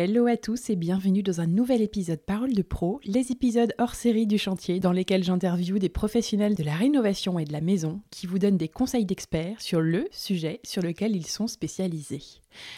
Hello à tous et bienvenue dans un nouvel épisode Parole de Pro, les épisodes hors série du chantier dans lesquels j'interviewe des professionnels de la rénovation et de la maison qui vous donnent des conseils d'experts sur le sujet sur lequel ils sont spécialisés.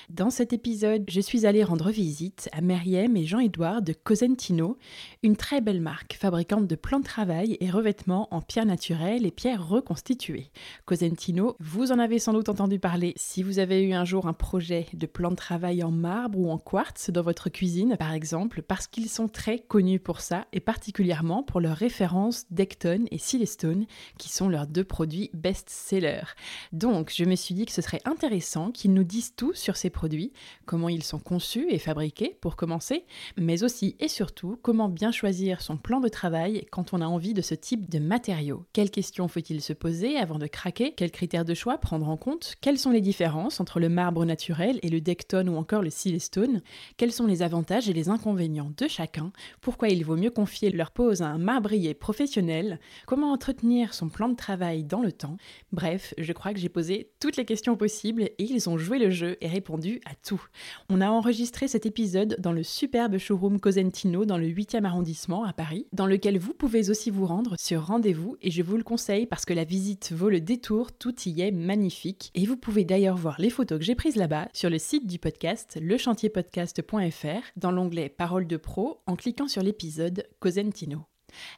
Dans cet épisode, je suis allée rendre visite à Meriem et Jean-Édouard de Cosentino, une très belle marque fabricante de plans de travail et revêtements en pierre naturelle et pierres reconstituées. Cosentino, vous en avez sans doute entendu parler si vous avez eu un jour un projet de plan de travail en marbre ou en quartz dans votre cuisine, par exemple, parce qu'ils sont très connus pour ça et particulièrement pour leurs références Decton et Silestone, qui sont leurs deux produits best-sellers. Donc, je me suis dit que ce serait intéressant qu'ils nous disent tout sur ces produits, comment ils sont conçus et fabriqués pour commencer, mais aussi et surtout comment bien choisir son plan de travail quand on a envie de ce type de matériaux. Quelles questions faut-il se poser avant de craquer? Quels critères de choix prendre en compte? Quelles sont les différences entre le marbre naturel et le Decton ou encore le Silestone? Quels sont les avantages et les inconvénients de chacun? Pourquoi il vaut mieux confier leur pose à un marbrier professionnel? Comment entretenir son plan de travail dans le temps? Bref, je crois que j'ai posé toutes les questions possibles et ils ont joué le jeu et répondu à tout. On a enregistré cet épisode dans le superbe showroom Cosentino dans le 8e arrondissement à Paris, dans lequel vous pouvez aussi vous rendre sur rendez-vous et je vous le conseille parce que la visite vaut le détour, tout y est magnifique et vous pouvez d'ailleurs voir les photos que j'ai prises là-bas sur le site du podcast lechantierpodcast.fr dans l'onglet Parole de pro en cliquant sur l'épisode Cosentino.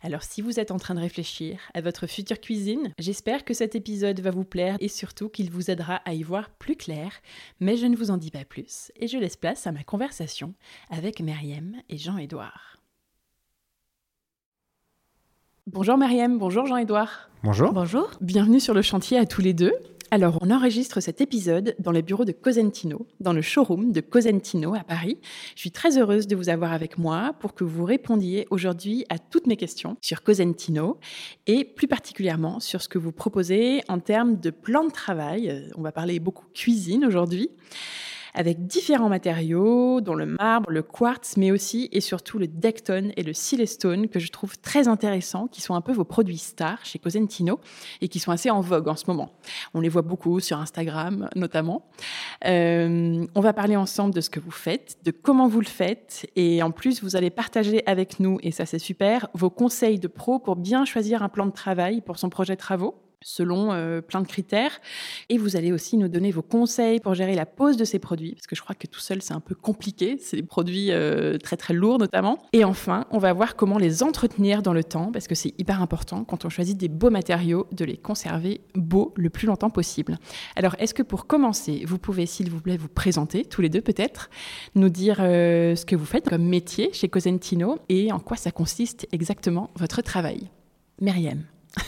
Alors si vous êtes en train de réfléchir à votre future cuisine, j'espère que cet épisode va vous plaire et surtout qu'il vous aidera à y voir plus clair, mais je ne vous en dis pas plus et je laisse place à ma conversation avec Meriem et Jean-Édouard. Bonjour Meriem, bonjour Jean-Édouard. Bonjour. Bonjour. Bienvenue sur le chantier à tous les deux. Alors, on enregistre cet épisode dans les bureaux de Cosentino, dans le showroom de Cosentino à Paris. Je suis très heureuse de vous avoir avec moi pour que vous répondiez aujourd'hui à toutes mes questions sur Cosentino et plus particulièrement sur ce que vous proposez en termes de plan de travail. Euh, on va parler beaucoup cuisine aujourd'hui avec différents matériaux, dont le marbre, le quartz, mais aussi et surtout le Decton et le Silestone, que je trouve très intéressants, qui sont un peu vos produits stars chez Cosentino et qui sont assez en vogue en ce moment. On les voit beaucoup sur Instagram notamment. Euh, on va parler ensemble de ce que vous faites, de comment vous le faites, et en plus vous allez partager avec nous, et ça c'est super, vos conseils de pro pour bien choisir un plan de travail pour son projet de travaux selon euh, plein de critères. Et vous allez aussi nous donner vos conseils pour gérer la pose de ces produits, parce que je crois que tout seul, c'est un peu compliqué. C'est des produits euh, très très lourds notamment. Et enfin, on va voir comment les entretenir dans le temps, parce que c'est hyper important quand on choisit des beaux matériaux, de les conserver beaux le plus longtemps possible. Alors, est-ce que pour commencer, vous pouvez, s'il vous plaît, vous présenter, tous les deux peut-être, nous dire euh, ce que vous faites comme métier chez Cosentino et en quoi ça consiste exactement votre travail? Myriam.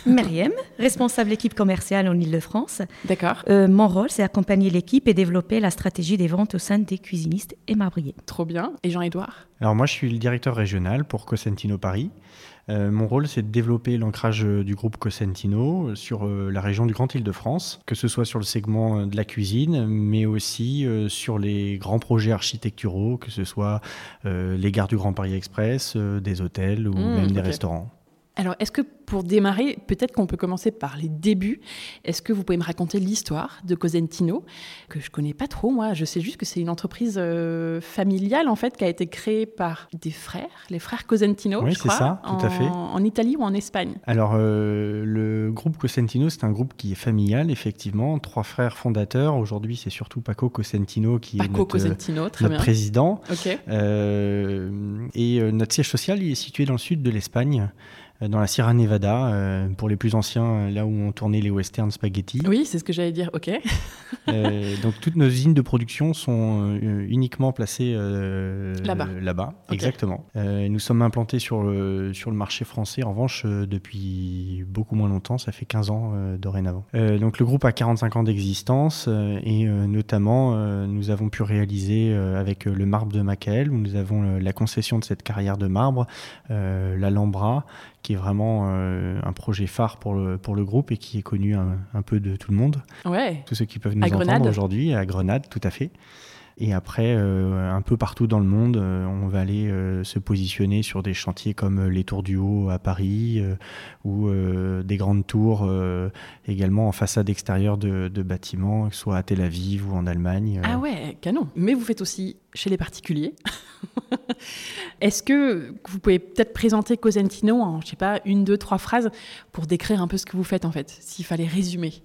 Myriam, responsable équipe commerciale en Ile-de-France. D'accord. Euh, mon rôle, c'est accompagner l'équipe et développer la stratégie des ventes au sein des cuisinistes et marbriers. Trop bien. Et Jean-Édouard? Alors moi, je suis le directeur régional pour Cosentino Paris. Euh, mon rôle, c'est de développer l'ancrage du groupe Cosentino sur euh, la région du Grand Île-de-France, que ce soit sur le segment de la cuisine, mais aussi sur les grands projets architecturaux, que ce soit les gares du Grand Paris Express, des hôtels ou Mmh, même des restaurants. Alors, est-ce que pour démarrer, peut-être qu'on peut commencer par les débuts? Est-ce que vous pouvez me raconter l'histoire de Cosentino, que je connais pas trop, moi? Je sais juste que c'est une entreprise euh, familiale, en fait, qui a été créée par des frères, les frères Cosentino, Oui, je crois, ça, tout à en- fait. En Italie ou en Espagne Alors, euh, le groupe Cosentino, c'est un groupe qui est familial, effectivement. Trois frères fondateurs. Aujourd'hui, c'est surtout Paco Cosentino qui est Paco notre, Cosentino, très notre bien. président. Euh, et euh, notre siège social il est situé dans le sud de l'Espagne, dans la Sierra Nevada, pour les plus anciens, là où on tournait les western spaghetti. Oui, c'est ce que j'allais dire, ok. donc toutes nos usines de production sont uniquement placées là-bas. Là-bas, exactement. nous sommes implantés sur le, sur le marché français, en revanche, depuis beaucoup moins longtemps, ça fait 15 ans dorénavant. donc le groupe a 45 ans d'existence et notamment nous avons pu réaliser avec le marbre de Macael, où nous avons la concession de cette carrière de marbre, l'Alhambra, qui est vraiment un projet phare pour le, pour le groupe et qui est connu un, peu de tout le monde. Ouais. Tous ceux qui peuvent nous entendre aujourd'hui, à Grenade, tout à fait. Et après, euh, un peu partout dans le monde, euh, on va aller euh, se positionner sur des chantiers comme les Tours du Haut à Paris ou des grandes tours également en façade extérieure de, bâtiments, soit à Tel Aviv ou en Allemagne. Ah ouais, canon. Mais vous faites aussi chez les particuliers. Est-ce que vous pouvez peut-être présenter Cosentino en, je sais pas, une, deux, trois phrases pour décrire un peu ce que vous faites en fait, s'il fallait résumer?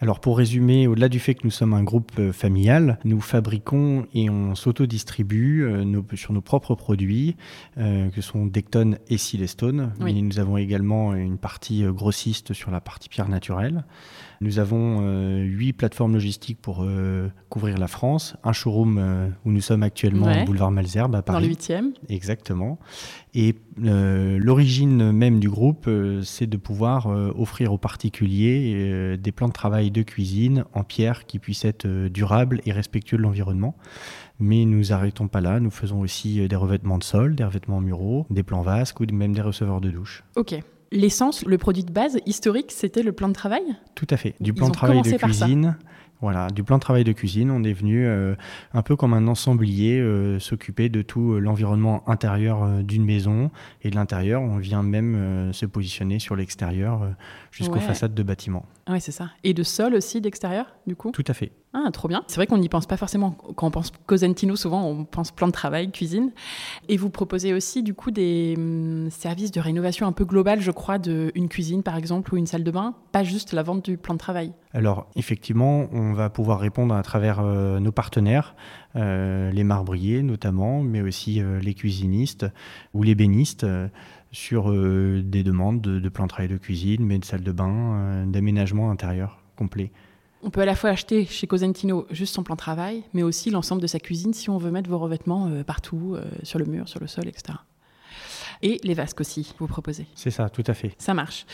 Alors pour résumer, au-delà du fait que nous sommes un groupe euh, familial, nous fabriquons et on s'auto-distribue euh, sur nos propres produits, euh, que sont Decton et Silestone. Mais nous avons également une partie grossiste sur la partie pierre naturelle. Nous avons huit plateformes logistiques pour couvrir la France, un showroom où nous sommes actuellement au boulevard Malzerbe à Paris. Dans le 8e. Exactement. Et l'origine même du groupe, c'est de pouvoir offrir aux particuliers des plans de travail de cuisine en pierre qui puisse être euh, durable et respectueux de l'environnement. Mais nous arrêtons pas là, nous faisons aussi euh, des revêtements de sol, des revêtements muraux, des plans vasques ou même des receveurs de douche. Ok. L'essence, le produit de base historique, c'était le plan de travail? Tout à fait. Du plan de travail de cuisine voilà, du plan de travail de cuisine, on est venu euh, un peu comme un ensemblier euh, s'occuper de tout euh, l'environnement intérieur d'une maison et de l'intérieur, on vient même se positionner sur l'extérieur jusqu'aux façades de bâtiments. Oui, c'est ça. Et de sol aussi d'extérieur, du coup? Tout à fait. Ah, trop bien. C'est vrai qu'on n'y pense pas forcément. Quand on pense Cosentino, souvent, on pense plan de travail, cuisine. Et vous proposez aussi, du coup, des hum, services de rénovation un peu globale, je crois, d'une cuisine, par exemple, ou une salle de bain, pas juste la vente du plan de travail. Alors, effectivement, on va pouvoir répondre à travers euh, nos partenaires, euh, les marbriers notamment, mais aussi euh, les cuisinistes ou les bénistes sur des demandes de, de, plan de travail de cuisine, mais de salle de bain, d'aménagement intérieur complet. On peut à la fois acheter chez Cosentino juste son plan de travail, mais aussi l'ensemble de sa cuisine si on veut mettre vos revêtements euh, partout, euh, sur le mur, sur le sol, etc. Et les vasques aussi, vous proposez. C'est ça, tout à fait. Ça marche.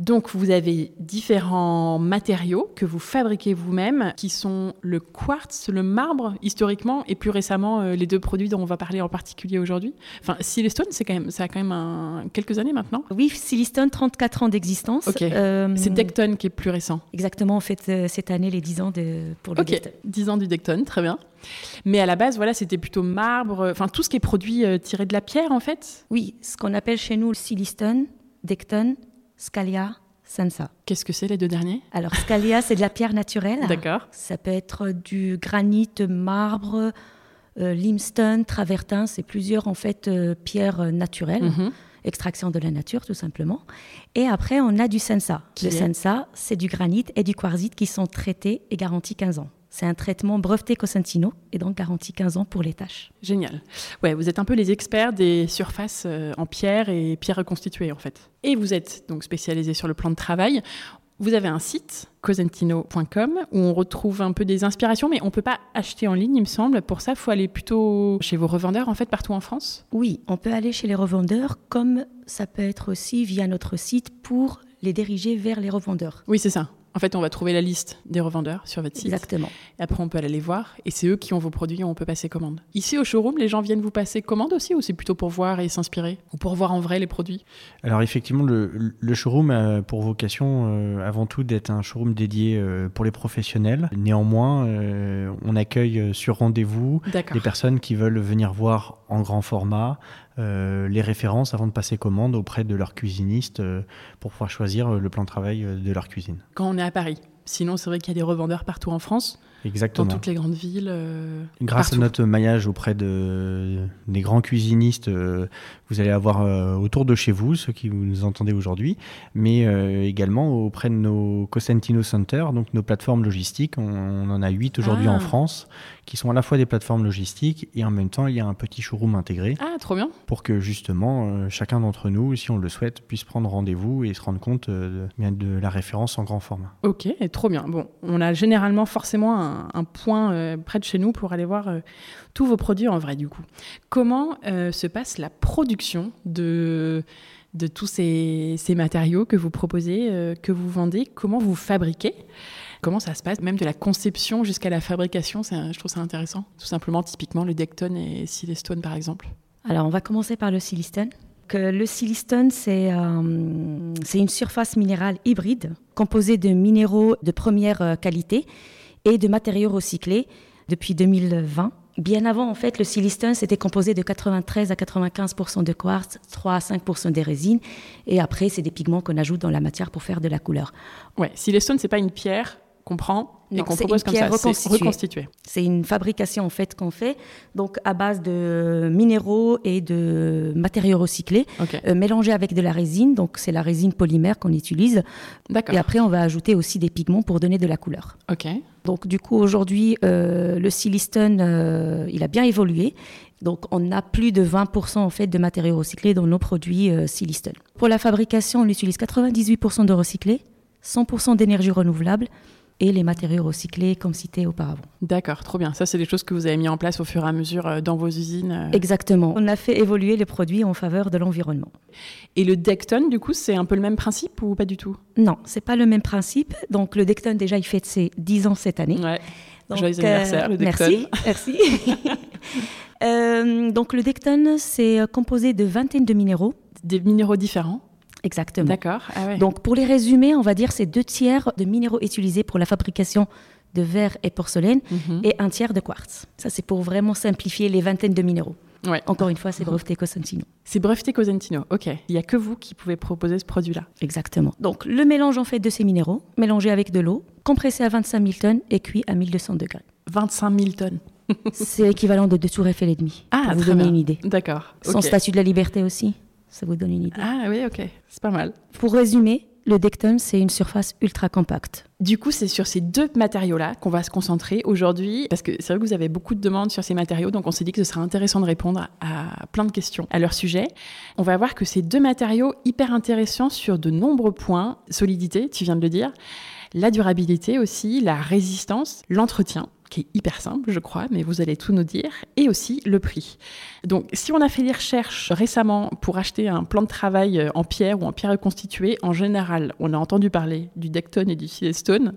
Donc vous avez différents matériaux que vous fabriquez vous-même, qui sont le quartz, le marbre historiquement, et plus récemment euh, les deux produits dont on va parler en particulier aujourd'hui. Enfin, Silestone, c'est quand même, ça a quand même quelques années maintenant. Oui, Silestone, 34 ans d'existence. Euh, c'est Decton qui est plus récent. Exactement, on fait euh, cette année les 10 ans de, pour le Ok, 10 ans du Decton, très bien. Mais à la base, voilà, c'était plutôt marbre, enfin tout ce qui est produit tiré de la pierre en fait. Oui, ce qu'on appelle chez nous le Silestone, Decton, Scalia, Sansa. Qu'est-ce que c'est les deux derniers? Alors Scalia, c'est de la pierre naturelle. D'accord. Ça peut être du granit, marbre, euh, limestone, travertin, c'est plusieurs en fait euh, pierres naturelles. Mhm. Extraction de la nature, tout simplement. Et après, on a du sensa. le sensa, c'est du granit et du quartzite qui sont traités et garantis 15 ans. C'est un traitement breveté Cosentino et donc garanti 15 ans pour les tâches. Génial. Ouais, vous êtes un peu les experts des surfaces euh, en pierre et pierre reconstituée en fait. Et vous êtes donc spécialisé sur le plan de travail. Vous avez un site, cosentino.com, où on retrouve un peu des inspirations, mais on ne peut pas acheter en ligne, il me semble. Pour ça, il faut aller plutôt chez vos revendeurs, en fait, partout en France Oui, on peut aller chez les revendeurs, comme ça peut être aussi via notre site pour les diriger vers les revendeurs. Oui, c'est ça. En fait, on va trouver la liste des revendeurs sur votre site. Exactement. Et après, on peut aller les voir. Et c'est eux qui ont vos produits et on peut passer commande. Ici, au showroom, les gens viennent vous passer commande aussi ou c'est plutôt pour voir et s'inspirer Ou pour voir en vrai les produits? Alors, effectivement, le, showroom a pour vocation euh, avant tout d'être un showroom dédié euh, pour les professionnels. Néanmoins, euh, on accueille sur rendez-vous les personnes qui veulent venir voir en grand format, euh, les références avant de passer commande auprès de leur cuisiniste euh, pour pouvoir choisir euh, le plan de travail de leur cuisine. Quand on est à Paris. Sinon, c'est vrai qu'il y a des revendeurs partout en France. Exactement. Dans toutes les grandes villes. euh, Grâce partout. à notre maillage auprès de, des grands cuisinistes, euh, vous allez avoir euh, autour de chez vous, ceux qui nous entendez aujourd'hui, mais euh, également auprès de nos Cosentino Center, donc nos plateformes logistiques. On, on en a huit aujourd'hui Ah. en France, qui sont à la fois des plateformes logistiques et en même temps, il y a un petit showroom intégré Ah, trop bien. pour que justement euh, chacun d'entre nous, si on le souhaite, puisse prendre rendez-vous et se rendre compte de, la référence en grand format. Ok, trop bien. Bon, on a généralement forcément un, un point près de chez nous pour aller voir tous vos produits en vrai, du coup. Comment euh, se passe la production de, de tous ces, ces matériaux que vous proposez, euh, que vous vendez? Comment vous fabriquez? Comment ça se passe? Même de la conception jusqu'à la fabrication, je trouve ça intéressant. Tout simplement, typiquement, le Decton et Silestone, par exemple. Alors, on va commencer par le silistone. Que le silistone, c'est euh, c'est une surface minérale hybride composée de minéraux de première qualité et de matériaux recyclés depuis 2020. Bien avant, en fait, le silistone, c'était composé de 93 à 95% de quartz, 3 à 5 des résines. Et après, c'est des pigments qu'on ajoute dans la matière pour faire de la couleur. Ouais, Silestone, c'est pas une pierre qu'on prend et Non, qu'on c'est propose une comme ça. Reconstituée. reconstitué. C'est une fabrication en fait qu'on fait, donc à base de minéraux et de matériaux recyclés, euh, mélangés avec de la résine. Donc c'est la résine polymère qu'on utilise. d'accord. Et après, on va ajouter aussi des pigments pour donner de la couleur. Ok. Donc du coup, aujourd'hui, euh, le silistone, euh, il a bien évolué. Donc on a plus de 20% en fait de matériaux recyclés dans nos produits silistone. Pour la fabrication, on utilise 98% de recyclés, 100% d'énergie renouvelable et les matériaux recyclés comme cité auparavant. D'accord, trop bien. Ça, c'est des choses que vous avez mis en place au fur et à mesure euh, dans vos usines. euh. Exactement. On a fait évoluer les produits en faveur de l'environnement. Et le Decton, du coup, c'est un peu le même principe ou pas du tout? Non, c'est pas le même principe. Donc le Decton déjà il fête ses 10 ans cette année. Ouais. Donc, Joyeux anniversaire, le Decton. Merci, merci. Euh, donc le Decton c'est euh, composé de vingtaine de minéraux. Des minéraux différents. Exactement. D'accord. Ah ouais. Donc pour les résumer, on va dire c'est deux tiers de minéraux utilisés pour la fabrication de verre et porcelaine Mhm. et un tiers de quartz. Ça c'est pour vraiment simplifier les vingtaines de minéraux. Ouais. Encore une fois, c'est breveté Cosentino. C'est breveté Cosentino. Ok. Il n'y a que vous qui pouvez proposer ce produit-là. Exactement. Donc le mélange en fait de ces minéraux, mélangé avec de l'eau, compressé à 25 000 tonnes et cuit à 1200 degrés. 25 000 tonnes. C'est l'équivalent de deux tours Eiffel et demi. Ah, pour vous donner bien. une idée. D'accord. Son ok. statut de la liberté aussi, ça vous donne une idée. Ah oui, ok. C'est pas mal. Pour résumer, le Decton, c'est une surface ultra compacte. Du coup, c'est sur ces deux matériaux-là qu'on va se concentrer aujourd'hui, parce que c'est vrai que vous avez beaucoup de demandes sur ces matériaux, donc on s'est dit que ce serait intéressant de répondre à plein de questions à leur sujet. On va voir que ces deux matériaux hyper intéressants sur de nombreux points, solidité, tu viens de le dire, la durabilité aussi, la résistance, l'entretien qui est hyper simple, je crois, mais vous allez tout nous dire, et aussi le prix. Donc, si on a fait des recherches récemment pour acheter un plan de travail euh, en pierre ou en pierre reconstituée, en général, on a entendu parler du Decton et du Silestone.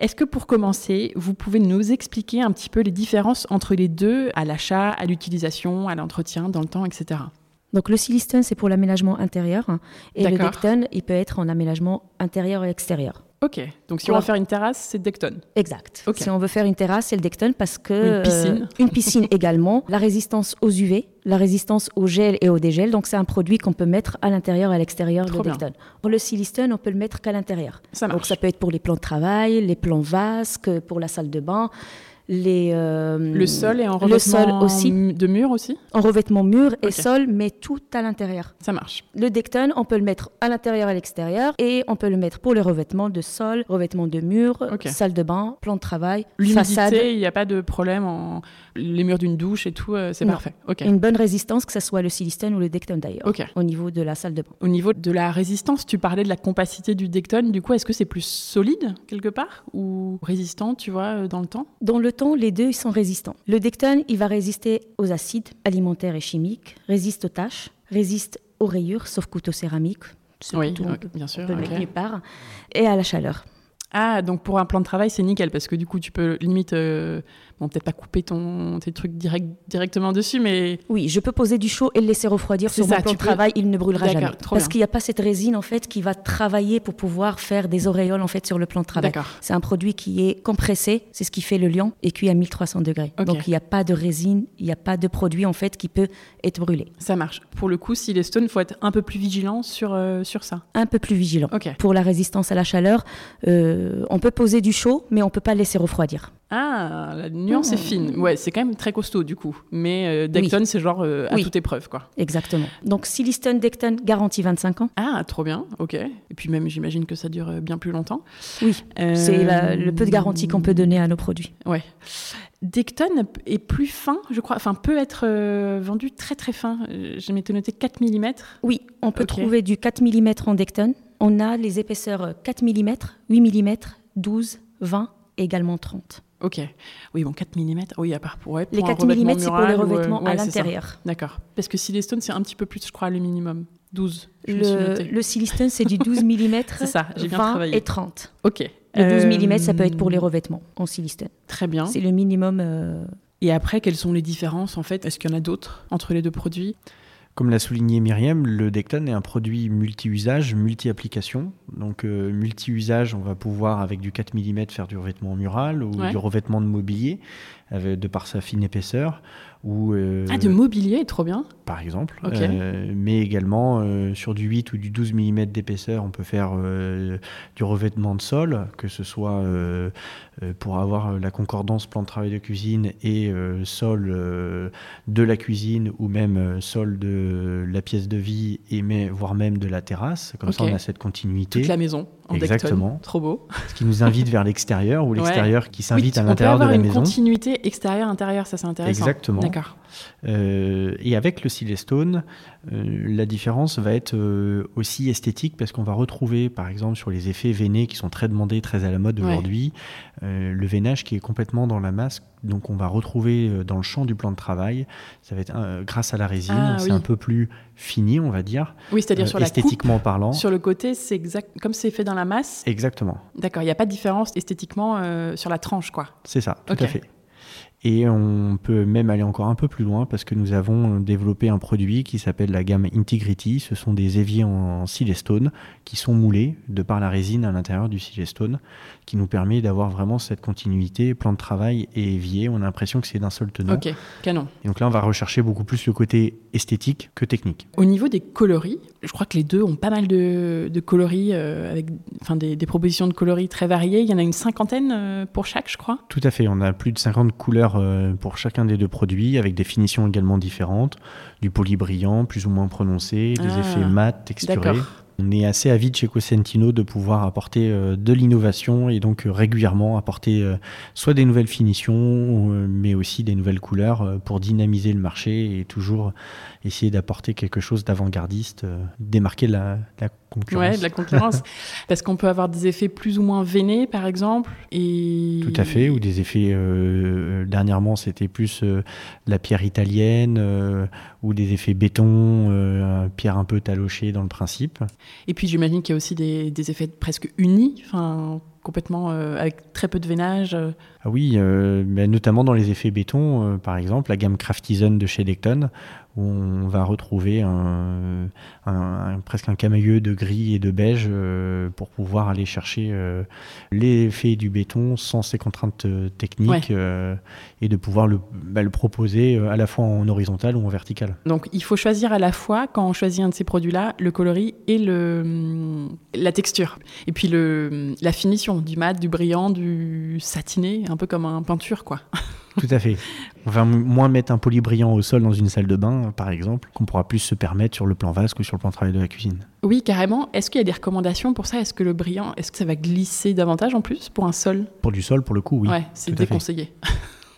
Est-ce que pour commencer, vous pouvez nous expliquer un petit peu les différences entre les deux, à l'achat, à l'utilisation, à l'entretien, dans le temps, etc. Donc le silistone, c'est pour l'aménagement intérieur, hein, et le. Decton, il peut être en aménagement intérieur et extérieur. Ok, donc si on va faire une terrasse, c'est Decton. Exact. Si on veut faire une terrasse, c'est le Decton parce que Une piscine. euh, une piscine également, la résistance aux UV, la résistance au gel et au dégel. Donc c'est un produit qu'on peut mettre à l'intérieur et à l'extérieur de. Decton. Pour le silistone, on peut le mettre qu'à l'intérieur. Ça Donc marche. ça peut être pour les plans de travail, les plans vasques, pour la salle de bain, les euh, Le sol est en le sol revêtement aussi, de mur aussi en revêtement mur et sol, mais tout à l'intérieur. Ça marche. Le Decton, on peut le mettre à l'intérieur et à l'extérieur et on peut le mettre pour les revêtements de sol, revêtements de mur, salle de bain, plan de travail, façade. Il n'y a pas de problème en les murs d'une douche et tout, euh, c'est parfait. Une bonne résistance, que ce soit le silistone ou le Decton d'ailleurs, au niveau de la salle de bain. Au niveau de la résistance, tu parlais de la compacité du Decton. Du coup, est-ce que c'est plus solide quelque part ou résistant, tu vois, euh, dans le temps? Dans le temps, les deux ils sont résistants. Le Decton, il va résister aux acides alimentaires et chimiques, résiste aux taches, résiste aux rayures, sauf couteau céramique. Oui, couteau, on ok, peut- bien sûr. on peut mettre part. Et à la chaleur. Ah, donc pour un plan de travail, c'est nickel parce que du coup, tu peux limite, euh, bon, peut-être pas couper ton, tes trucs direct, directement dessus, mais Oui, je peux poser du chaud et le laisser refroidir sur ça, mon plan de peux- travail, il ne brûlera jamais. Parce qu'il n'y a pas cette résine en fait qui va travailler pour pouvoir faire des auréoles en fait sur le plan de travail. C'est un produit qui est compressé, c'est ce qui fait le liant et cuit à 1300 degrés. Donc il n'y a pas de résine, il n'y a pas de produit en fait qui peut être brûlé. Ça marche. Pour le coup, si les stones, faut être un peu plus vigilant sur, euh, sur ça. Un peu plus vigilant. Pour la résistance à la chaleur, euh, on peut poser du chaud, mais on peut pas laisser refroidir. Ah, la nuance est fine. Hmm. Ouais, c'est quand même très costaud du coup. Mais euh, Decton, c'est genre euh, à toute épreuve, quoi. Exactement. Donc Silistone Decton garantie 25 ans. Ah, trop bien. Ok. Et puis même, j'imagine que ça dure bien plus longtemps. Oui. C'est le peu de garantie qu'on peut donner à nos produits. Ouais. Decton est plus fin, je crois, enfin peut être vendu très très fin. Je m'étais noté 4 mm. Oui, on peut trouver du 4 mm en Decton on a les épaisseurs 4 mm, 8 mm, 12, 20 et également 30. Ok. Oui, bon, 4 mm. Oui, à part pour. les 4 mm, c'est pour les revêtements à l'intérieur. D'accord. Parce que Silestone, c'est un petit peu plus, je crois, le minimum. 12. Le, le Silestone, c'est du 12 mm. c'est ça, j'ai bien 20 travaillé. et 30. Ok. Le 12 mm, ça peut être pour les revêtements en Silestone. Très bien. C'est le minimum. Euh, et après, quelles sont les différences en fait? Est-ce qu'il y en a d'autres entre les deux produits? Comme l'a souligné Myriam, le Decton est un produit multi-usage, multi-application. Donc euh, multi-usage, on va pouvoir avec du 4 mm faire du revêtement mural ou du revêtement de mobilier de par sa fine épaisseur. Ou, euh, ah, de mobilier, trop bien. Par exemple. Euh, mais également, euh, sur du 8 ou du 12 mm d'épaisseur, on peut faire du revêtement de sol, que ce soit pour avoir la concordance plan de travail de cuisine et sol de la cuisine ou même sol de la pièce de vie, et mais, voire même de la terrasse. Comme ça, on a cette continuité. Toute la maison. Exactement. Trop beau. Ce qui nous invite vers l'extérieur ou l'extérieur qui s'invite à l'intérieur de la maison. une continuité extérieur-intérieur, ça c'est intéressant. Exactement. D'accord. Euh, et avec le Silestone, euh, la différence va être euh, aussi esthétique parce qu'on va retrouver, par exemple, sur les effets veinés qui sont très demandés, très à la mode aujourd'hui, le veinage qui est complètement dans la masse. Donc on va retrouver dans le champ du plan de travail, ça va être grâce à la résine, ah c'est un peu plus fini, on va dire. Oui, c'est-à-dire sur la esthétiquement parlant. Sur le côté, c'est exact comme c'est fait dans la masse. Exactement. D'accord, il n'y a pas de différence esthétiquement sur la tranche, quoi. C'est ça, tout à fait. Et on peut même aller encore un peu plus loin parce que nous avons développé un produit qui s'appelle la gamme Integrity. Ce sont des éviers en silestone qui sont moulés de par la résine à l'intérieur du silestone, qui nous permet d'avoir vraiment cette continuité, plan de travail et évier. On a l'impression que c'est d'un seul tenant. Ok, canon. Et donc là, on va rechercher beaucoup plus le côté esthétique que technique. Au niveau des coloris, je crois que les deux ont pas mal de, coloris, euh, avec enfin, des, propositions de coloris très variées. Il y en a une cinquantaine euh, pour chaque, je crois. Tout à fait. On a plus de 50 couleurs euh, pour chacun des deux produits, avec des finitions également différentes, du poli brillant, plus ou moins prononcé, des ah, effets mat, texturés. On est assez avide chez Cosentino de pouvoir apporter euh, de l'innovation et donc euh, régulièrement apporter euh, soit des nouvelles finitions, mais aussi des nouvelles couleurs pour dynamiser le marché et toujours essayer d'apporter quelque chose d'avant-gardiste, démarquer la, la concurrence. Ouais, de la concurrence. Parce qu'on peut avoir des effets plus ou moins veinés, par exemple. Et... Tout à fait, ou des effets, dernièrement, c'était plus la pierre italienne, ou des effets béton, pierre un peu talochée dans le principe. Et puis j'imagine qu'il y a aussi des, effets presque unis, enfin complètement euh, avec très peu de veinage. Euh. Ah oui, euh, mais notamment dans les effets béton, par exemple, la gamme Craftizen de chez Decton, où on va retrouver un, presque un camailleux de gris et de beige euh, pour pouvoir aller chercher euh, l'effet du béton sans ces contraintes euh, techniques et de pouvoir le, bah, le, proposer à la fois en horizontal ou en vertical. Donc il faut choisir à la fois, quand on choisit un de ces produits-là, le coloris et le, la texture. Et puis le, la finition, du mat, du brillant, du satiné, un peu comme un peinture quoi. Tout à fait. On va moins mettre un poly brillant au sol dans une salle de bain, par exemple, qu'on pourra plus se permettre sur le plan vasque ou sur le plan de travail de la cuisine. Oui, carrément. Est-ce qu'il y a des recommandations pour ça? Est-ce que le brillant, est-ce que ça va glisser davantage en plus pour un sol? Pour du sol, pour le coup, oui. Ouais, c'est déconseillé.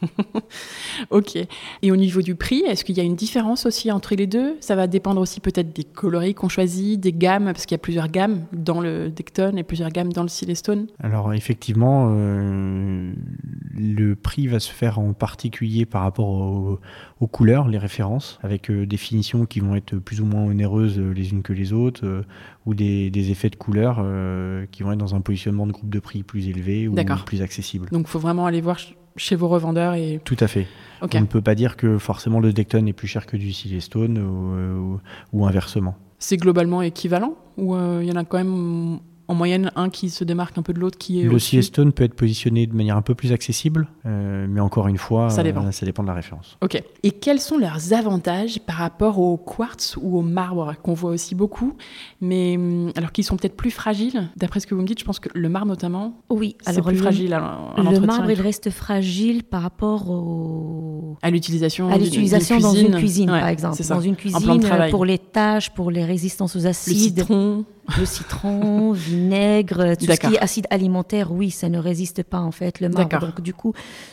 ok. Et au niveau du prix, est-ce qu'il y a une différence aussi entre les deux? Ça va dépendre aussi peut-être des coloris qu'on choisit, des gammes, parce qu'il y a plusieurs gammes dans le Decton et plusieurs gammes dans le Silestone. Alors effectivement, euh, le prix va se faire en particulier par rapport aux, couleurs, les références, avec euh, des finitions qui vont être plus ou moins onéreuses euh, les unes que les autres, ou des, effets de couleurs qui vont être dans un positionnement de groupe de prix plus élevé ou plus accessible. Donc il faut vraiment aller voir chez vos revendeurs et... Tout à fait. On ne peut pas dire que forcément le Decton est plus cher que du Silestone ou, ou, inversement. C'est globalement équivalent ou il euh, y en a quand même en moyenne un qui se démarque un peu de l'autre qui est Le Stone peut être positionné de manière un peu plus accessible, euh, mais encore une fois, Ça dépend. euh, ça dépend de la référence. Ok. Et quels sont leurs avantages par rapport au quartz ou au marbre qu'on voit aussi beaucoup, mais hum, alors qu'ils sont peut-être plus fragiles? D'après ce que vous me dites, je pense que le marbre notamment, Oui, c'est alors plus le, fragile à, à le marbre, il reste fragile par rapport au, à l'utilisation à l'utilisation dans une cuisine. Ouais, par exemple. Dans une En plan de cuisine, euh, pour les tâches, pour les résistances aux Le acides, citron. Le citron, vinaigre, tout ce qui est acide alimentaire, oui, ça ne résiste pas en fait, le marbre. Donc du coup,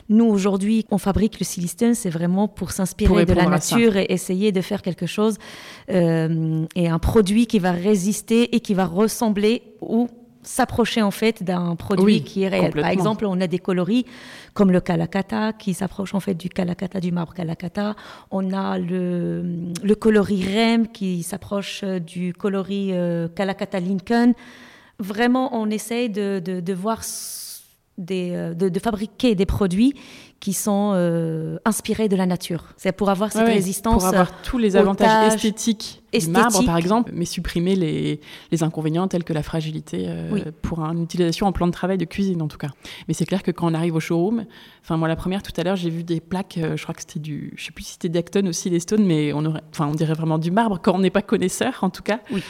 nous aujourd'hui, on fabrique le silistone, c'est vraiment pour s'inspirer de la nature et essayer de faire quelque chose euh, et un produit qui va résister et qui va ressembler ou s'approcher en fait d'un produit Oui, qui est réel. Par exemple, on a des coloris comme le calacata qui s'approche en fait du calacata du marbre calacata. On a le, le coloris REM qui s'approche euh, du coloris euh, calacata Lincoln. Vraiment, on essaye de, de, de voir des, euh, de, de fabriquer des produits qui sont euh, inspirés de la nature. C'est pour avoir cette Ouais, résistance. Pour avoir tous les avantages esthétiques, du marbre, par exemple, mais supprimer les, les inconvénients tels que la fragilité euh, Oui. pour une utilisation en plan de travail de cuisine, en tout cas. Mais c'est clair que quand on arrive au showroom, enfin, moi, la première, tout à l'heure, j'ai vu des plaques, euh, je crois que c'était du, je sais plus si c'était d'Acton aussi, les stones, mais on, aurait, enfin, on dirait vraiment du marbre quand on n'est pas connaisseur, en tout cas. Oui.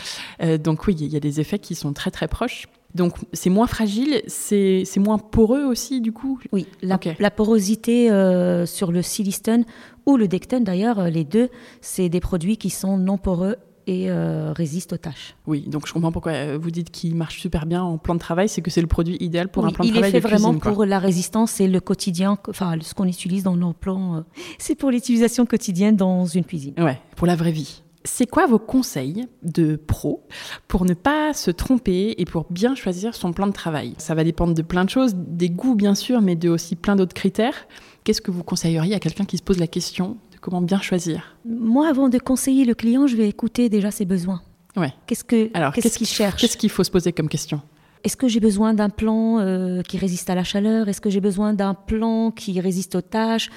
Donc, oui, il y a des effets qui sont très, très proches. Donc, c'est moins fragile, c'est moins poreux aussi, du coup? Oui, la, porosité euh, sur le siliston ou le dectone d'ailleurs, euh, les deux, c'est des produits qui sont non poreux et euh, résistent aux tâches. Oui, donc je comprends pourquoi euh, vous dites qu'il marche super bien en plan de travail, c'est que c'est le produit idéal pour Oui, un plan de il est travail fait de vraiment cuisine, pour la résistance et le quotidien, enfin ce qu'on utilise dans nos plans, euh, c'est pour l'utilisation quotidienne dans une cuisine. Ouais, pour la vraie vie. C'est quoi vos conseils de pro pour ne pas se tromper et pour bien choisir son plan de travail? Ça va dépendre de plein de choses, des goûts bien sûr, mais de aussi plein d'autres critères. Qu'est-ce que vous conseilleriez à quelqu'un qui se pose la question de comment bien choisir? Moi, avant de conseiller le client, je vais écouter déjà ses besoins. Ouais. Qu'est-ce que Alors, qu'est-ce qu'il cherche? Qu'est-ce qu'il faut se poser comme question? Est-ce que j'ai besoin d'un plan euh, qui résiste à la chaleur? Est-ce que j'ai besoin d'un plan qui résiste aux tâches?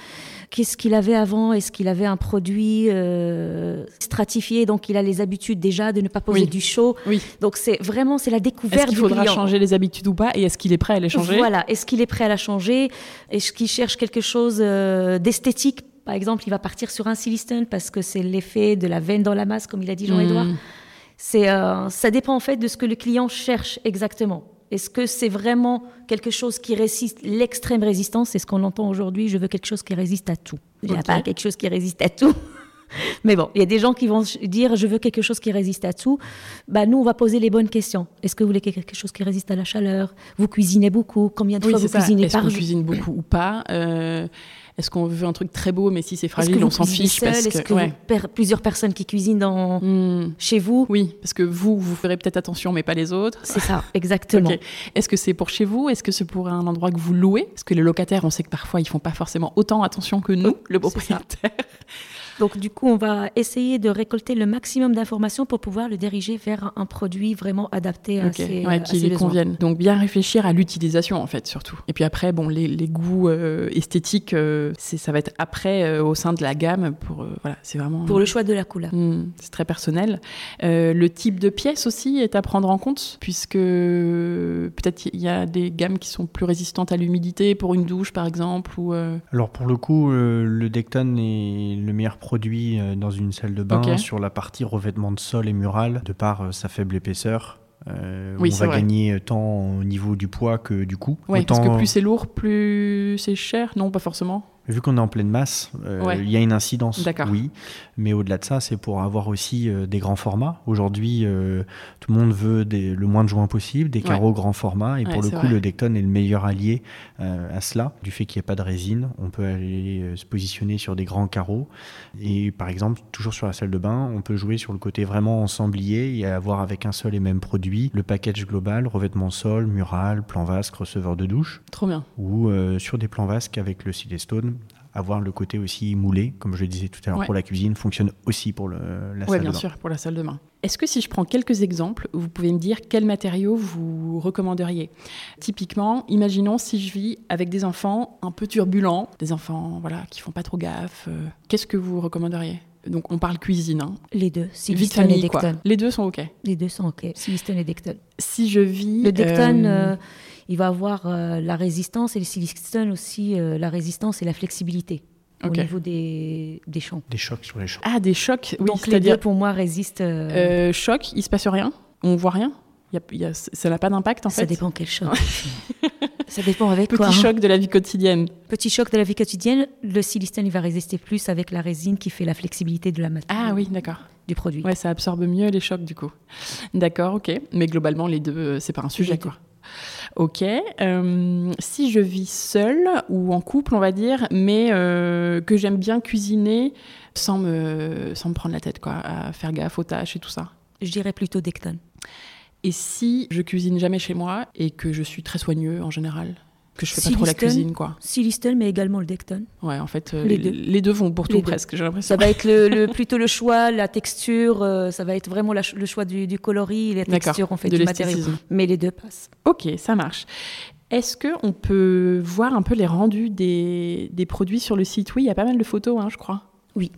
Qu'est-ce qu'il avait avant? Est-ce qu'il avait un produit euh, stratifié? Donc il a les habitudes déjà de ne pas poser Oui. du chaud. Oui. Donc c'est vraiment c'est la Est-ce découverte qu'il du faudra client. changer les habitudes ou pas? Et est-ce qu'il est prêt à les changer? Voilà. Est-ce qu'il est prêt à la changer? Est-ce qu'il cherche quelque chose euh, d'esthétique? Par exemple, il va partir sur un silicone parce que c'est l'effet de la veine dans la masse, comme il a dit Jean-Édouard. Hmm. C'est, euh, ça dépend en fait de ce que le client cherche exactement. Est-ce que c'est vraiment quelque chose qui résiste l'extrême résistance? C'est ce qu'on entend aujourd'hui. Je veux quelque chose qui résiste à tout. Il n'y a pas quelque chose qui résiste à tout. Mais bon, il y a des gens qui vont dire je veux quelque chose qui résiste à tout. Bah nous, on va poser les bonnes questions. Est-ce que vous voulez quelque chose qui résiste à la chaleur? Vous cuisinez beaucoup Combien de Oui, fois vous ça. cuisinez Est-ce par qu'on jour? cuisine beaucoup ou pas? Euh, Est-ce qu'on veut un truc très beau, mais si c'est fragile, on s'en fiche seul parce Est-ce que, que ouais. vous- per- plusieurs personnes qui cuisinent dans, Hmm. chez vous Oui, parce que vous, vous ferez peut-être attention, mais pas les autres. C'est ça, exactement. Est-ce que c'est pour chez vous? Est-ce que c'est pour un endroit que vous louez? Parce que les locataires, on sait que parfois, ils font pas forcément autant attention que nous, Oui, le propriétaire. Donc du coup, on va essayer de récolter le maximum d'informations pour pouvoir le diriger vers un produit vraiment adapté à Ok, ses, ouais, à qui ses les besoins. conviennent. Donc bien réfléchir à l'utilisation en fait surtout. Et puis après, bon, les, les goûts euh, esthétiques, euh, c'est ça va être après euh, au sein de la gamme pour euh, voilà, c'est vraiment Pour le choix de la couleur. Hmm, c'est très personnel. Euh, le type de pièce aussi est à prendre en compte, puisque peut-être il y a des gammes qui sont plus résistantes à l'humidité pour une douche, par exemple. Ou, euh, Alors pour le coup, euh, le Decton est le meilleur produit euh, dans une salle de bain sur la partie revêtement de sol et mural, de par euh, sa faible épaisseur. Euh, Oui, on va vrai. gagner tant au niveau du poids que du coût. Parce Autant- que plus c'est lourd, plus c'est cher. Non, pas forcément. Vu qu'on est en pleine masse, euh, Ouais. il y a une incidence, oui. Mais au-delà de ça, c'est pour avoir aussi euh, des grands formats. Aujourd'hui, euh, tout le monde veut des- le moins de joints possible, des Ouais. carreaux grand format. Et Ouais, pour le coup, vrai. le Decton est le meilleur allié à cela. Du fait qu'il n'y ait pas de résine, on peut aller se positionner sur des grands carreaux. Et par exemple, toujours sur la salle de bain, on peut jouer sur le côté vraiment ensemblier et avoir avec un seul et même produit le package global, revêtement sol, mural, plan vasque, receveur de douche Trop bien. ou sur des plans vasques avec le Silestone, avoir le côté aussi moulé, comme je le disais tout à l'heure Ouais. pour la cuisine, fonctionne aussi pour le, la Oui, salle bien de bain. sûr, pour la salle de bain. Est-ce que si je prends quelques exemples, vous pouvez me dire quels matériaux vous recommanderiez? Typiquement, imaginons si je vis avec des enfants un peu turbulents, des enfants voilà qui font pas trop gaffe. euh, Qu'est-ce que vous recommanderiez? Donc on parle cuisine. Hein. Les deux, Silistone et quoi. Decton. Les deux sont OK. Les deux sont OK, Silistone et Decton. Si je vis. Le Decton, euh, euh, il va avoir euh, la résistance et le Silistone aussi euh, la résistance et la flexibilité au niveau des, des champs. Des chocs sur les champs. Ah, des chocs. Oui, Donc les deux, pour moi, résistent. euh, Euh, choc, il se passe rien On voit rien y a- il y a- Ça n'a pas d'impact en ça fait dépend quel choc. ça dépend avec Petit quoi. hein. choc de la vie quotidienne. Petit choc de la vie quotidienne, le Silistone, il va résister plus avec la résine qui fait la flexibilité de la matière Ah oui, d'accord. du produit. Ouais, ça absorbe mieux les chocs du coup. D'accord, ok. Mais globalement, les deux, euh, c'est pas un sujet quoi. Ok. euh, si je vis seule ou en couple, on va dire, mais euh, que j'aime bien cuisiner sans me, sans me prendre la tête, quoi, à faire gaffe aux tâches et tout ça. Je dirais plutôt Decton. Et si je cuisine jamais chez moi et que je suis très soigneux en général, que je fais pas trop la cuisine, quoi. Silistone, mais également le Decton. Ouais, en fait, euh, Les les, deux. vont pour tout presque, j'ai l'impression. Ça va être le, le- plutôt le choix, la texture, euh, ça va être vraiment la le choix du, du coloris la texture en fait de du matériau. Mais les deux passent. Ok, ça marche. Est-ce que on peut voir un peu les rendus des, des produits sur le site? Oui, il y a pas mal de photos, hein, je crois. Oui.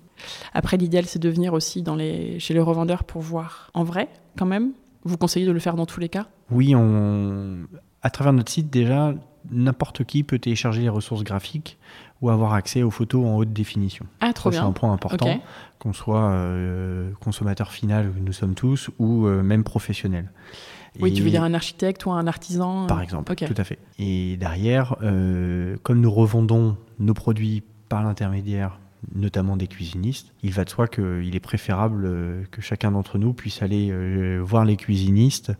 Après, l'idéal, c'est de venir aussi dans les, chez les revendeurs pour voir en vrai, quand même. Vous conseillez de le faire dans tous les cas? Oui, on... à travers notre site, déjà, n'importe qui peut télécharger les ressources graphiques ou avoir accès aux photos en haute définition. Ah, trop c'est un point important, qu'on soit euh, consommateur final, nous sommes tous, ou euh, même professionnel. Oui, tu veux dire un architecte ou un artisan Par euh, exemple, Ok. tout à fait. Et derrière, euh, comme nous revendons nos produits par l'intermédiaire notamment des cuisinistes, il va de soi qu'il est préférable euh, que chacun d'entre nous puisse aller euh, voir les cuisinistes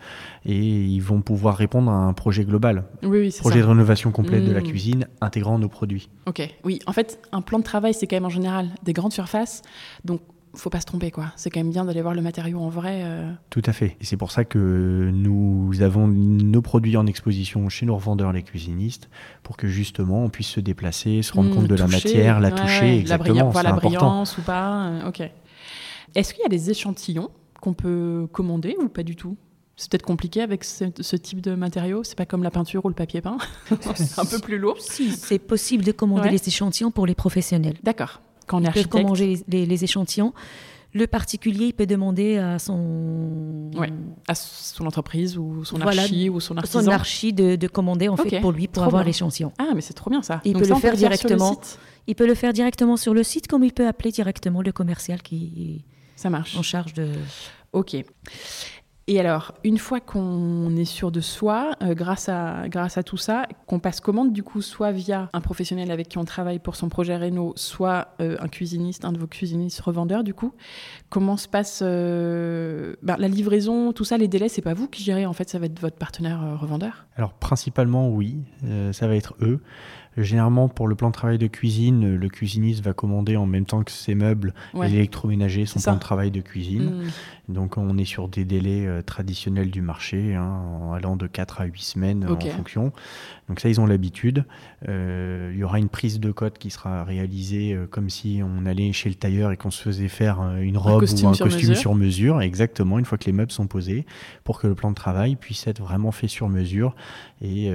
et ils vont pouvoir répondre à un projet global, Oui, projet ça. de rénovation complète de la Mm. cuisine intégrant nos produits. Ok, oui. En fait, un plan de travail, c'est quand même en général des grandes surfaces. Donc, faut pas se tromper, quoi. C'est quand même bien d'aller voir le matériau en vrai. euh. Tout à fait. Et c'est pour ça que nous avons nos produits en exposition chez nos revendeurs, les cuisinistes, pour que justement on puisse se déplacer, se rendre Hmm, compte de la matière, la ouais, toucher, ouais, la, exactement. la important. brillance ou pas. euh, ok. Est-ce qu'il y a des échantillons qu'on peut commander ou pas du tout? C'est peut-être compliqué avec ce, ce type de matériaux. C'est pas comme la peinture ou le papier peint. C'est un peu plus lourd. Si, c'est possible de commander Ouais. les échantillons pour les professionnels. D'accord. Quand on est Ils peuvent les, les- les échantillons. Le particulier, il peut demander à son, Ouais. à son entreprise ou son Voilà, archi ou son artisan. son archi de, de commander en fait pour lui pour trop avoir bien. l'échantillon. Ah, mais c'est trop bien ça. Il Donc peut ça, le faire directement. Il peut le faire directement sur le site comme il peut appeler directement le commercial qui Ça marche. en charge de... Ok. Et alors, une fois qu'on est sûr de soi, euh, grâce, à, grâce à tout ça, qu'on passe commande du coup soit via un professionnel avec qui on travaille pour son projet Renault, soit euh, un cuisiniste, un de vos cuisinistes revendeurs du coup, comment se passe euh, ben, la livraison, tout ça, les délais, c'est pas vous qui gérez en fait, ça va être votre partenaire revendeur? Alors principalement oui, ça va être eux. Généralement pour le plan de travail de cuisine, le cuisiniste va commander en même temps que ses meubles Ouais. et l'électroménager son plan de travail de cuisine. Mm. Donc on est sur des délais euh, traditionnels du marché, hein, en allant de 4 à 8 semaines euh, en fonction. Donc ça ils ont l'habitude. Euh, il y aura une prise de cote qui sera réalisée euh, comme si on allait chez le tailleur et qu'on se faisait faire une robe costume ou un sur costume mesure. sur mesure, exactement, une fois que les meubles sont posés, pour que le plan de travail puisse être vraiment fait sur mesure et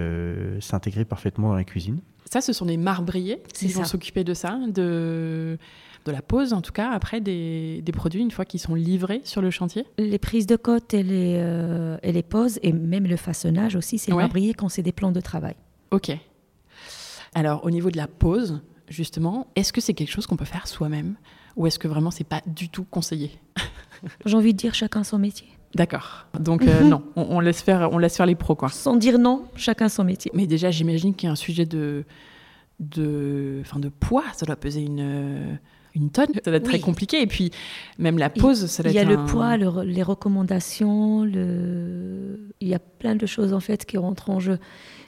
s'intégrer parfaitement dans la cuisine. Ça, ce sont des marbriers qui vont s'occuper de ça, de, de la pose en tout cas, après des, des produits une fois qu'ils sont livrés sur le chantier. Les prises de cote et les, euh, et les poses, et même le façonnage aussi, c'est Ouais. marbrier quand c'est des plans de travail. Ok. Alors, au niveau de la pose, justement, est-ce que c'est quelque chose qu'on peut faire soi-même? Ou est-ce que vraiment c'est pas du tout conseillé? J'ai envie de dire chacun son métier. D'accord. Donc euh, non, on, on laisse faire, on laisse faire les pros quoi. Sans dire non, chacun son métier. Mais déjà, j'imagine qu'il y a un sujet de, de, enfin de poids. Ça doit peser une, une tonne. Ça doit être très compliqué. Et puis même la pose, ça doit Il y a être le poids, le les recommandations, le... il y a plein de choses en fait qui rentrent en jeu.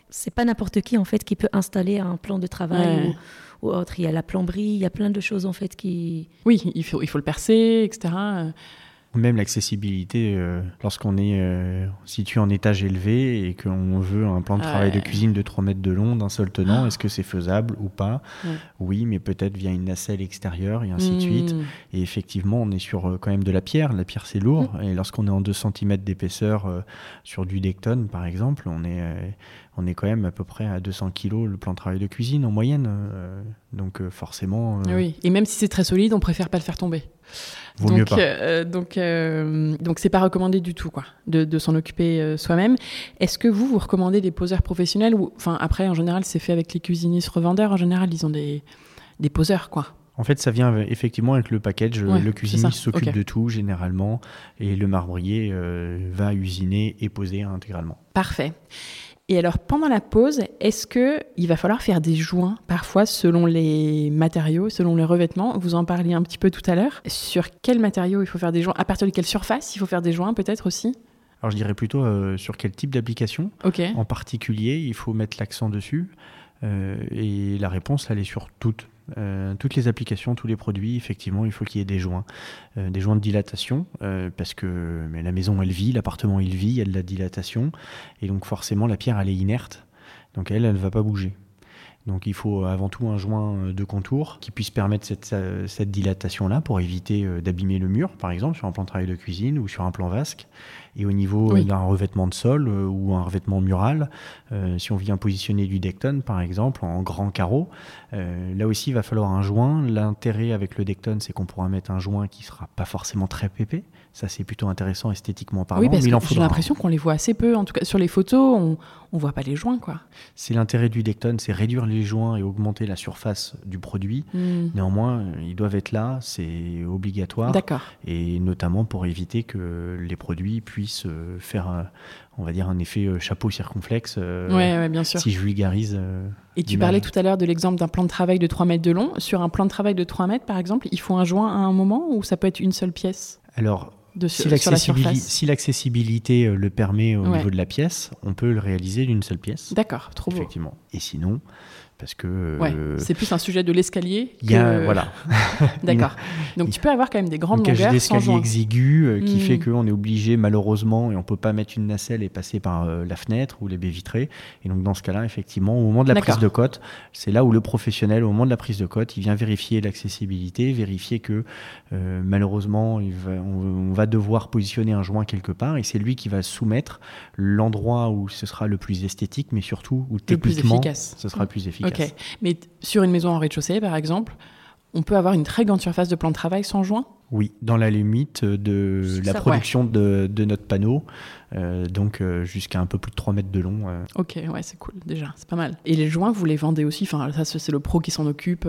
C'est pas n'importe qui en fait qui peut installer un plan de travail Ouais. ou, ou autre. Il y a la plomberie, il y a plein de choses en fait qui. Oui, il faut, il faut le percer, etc. Même l'accessibilité, euh, lorsqu'on est euh, situé en étage élevé et qu'on veut un plan de travail de cuisine de 3 mètres de long, d'un seul tenant, est-ce que c'est faisable ou pas? Ouais. Oui, mais peut-être via une nacelle extérieure et ainsi de suite. hmm. Et effectivement, on est sur euh, quand même de la pierre. La pierre, c'est lourd. Et lorsqu'on est en 2 cm d'épaisseur sur du Decton, par exemple, on est, on est quand même à peu près à 200 kg le plan de travail de cuisine en moyenne. Donc forcément. Oui, et même si c'est très solide, on préfère pas le faire tomber. Vaut donc, mieux pas. donc, donc c'est pas recommandé du tout, quoi, de, de s'en occuper soi-même. Est-ce que vous, vous recommandez des poseurs professionnels ou, enfin, après, en général, c'est fait avec les cuisinistes revendeurs. En général, ils ont des, des poseurs, quoi. En fait, ça vient effectivement avec le package. le cuisiniste s'occupe de tout généralement et le marbrier va usiner et poser intégralement. Parfait. Et alors, pendant la pause, est-ce qu'il va falloir faire des joints, parfois, selon les matériaux, selon les revêtements? Vous en parliez un petit peu tout à l'heure. Sur quels matériaux il faut faire des joints? À partir de quelle surface il faut faire des joints, peut-être aussi? Alors, je dirais plutôt euh, sur quel type d'application? En particulier, il faut mettre l'accent dessus. Euh, et la réponse, elle est sur toutes. Euh, toutes les applications, tous les produits, effectivement, il faut qu'il y ait des joints, euh, des joints de dilatation, parce que mais la maison, elle vit, l'appartement, il vit, il y a de la dilatation, et donc forcément, la pierre, elle est inerte, donc elle, elle ne va pas bouger. Donc il faut avant tout un joint de contour qui puisse permettre cette, cette dilatation-là pour éviter d'abîmer le mur, par exemple, sur un plan de travail de cuisine ou sur un plan vasque. Et au niveau d'un revêtement de sol euh, ou un revêtement mural, euh, si on vient positionner du Decton par exemple en grand carreau, euh, là aussi il va falloir un joint. L'intérêt avec le Decton, c'est qu'on pourra mettre un joint qui sera pas forcément très pépé. Ça c'est plutôt intéressant esthétiquement parlant. Oui, parce que j'ai l'impression qu'on les voit assez peu. En tout cas sur les photos, on on voit pas les joints quoi. C'est l'intérêt du Decton, c'est réduire les joints et augmenter la surface du produit. Hmm. Néanmoins, ils doivent être là, c'est obligatoire. D'accord. Et notamment pour éviter que les produits puissent euh, faire, on va dire, un effet euh, chapeau circonflexe. Euh, ouais, bien sûr. Si je vulgarise. Et tu parlais tout à l'heure de l'exemple d'un plan de travail de 3 mètres de long. Sur un plan de travail de 3 mètres, par exemple, il faut un joint à un moment ou ça peut être une seule pièce? Alors, de, si l'accessibilité le permet au niveau de la pièce, on peut le réaliser d'une seule pièce. D'accord, trop beau. Effectivement. Et sinon, parce que euh, c'est plus un sujet de l'escalier. Il y a voilà. D'accord. Donc tu peux avoir quand même des grandes longueurs d'escalier exigu euh, qui fait hmm. qu'on est obligé malheureusement et on peut pas mettre une nacelle et passer par euh, la fenêtre ou les baies vitrées. Et donc dans ce cas-là, effectivement, au moment de la prise de cote, c'est là où le professionnel, au moment de la prise de cote, il vient vérifier l'accessibilité, vérifier que malheureusement il va, on, va devoir positionner un joint quelque part et c'est lui qui va soumettre l'endroit où ce sera le plus esthétique, mais surtout où techniquement ce sera le plus efficace. Ok, mais sur une maison en rez-de-chaussée, par exemple, on peut avoir une très grande surface de plan de travail sans joint? Oui, dans la limite de la production de, notre panneau, euh, donc euh, jusqu'à un peu plus de 3 mètres de long. Euh. Ok, ouais, c'est cool déjà, c'est pas mal. Et les joints, vous les vendez aussi? Enfin, ça, c'est le pro qui s'en occupe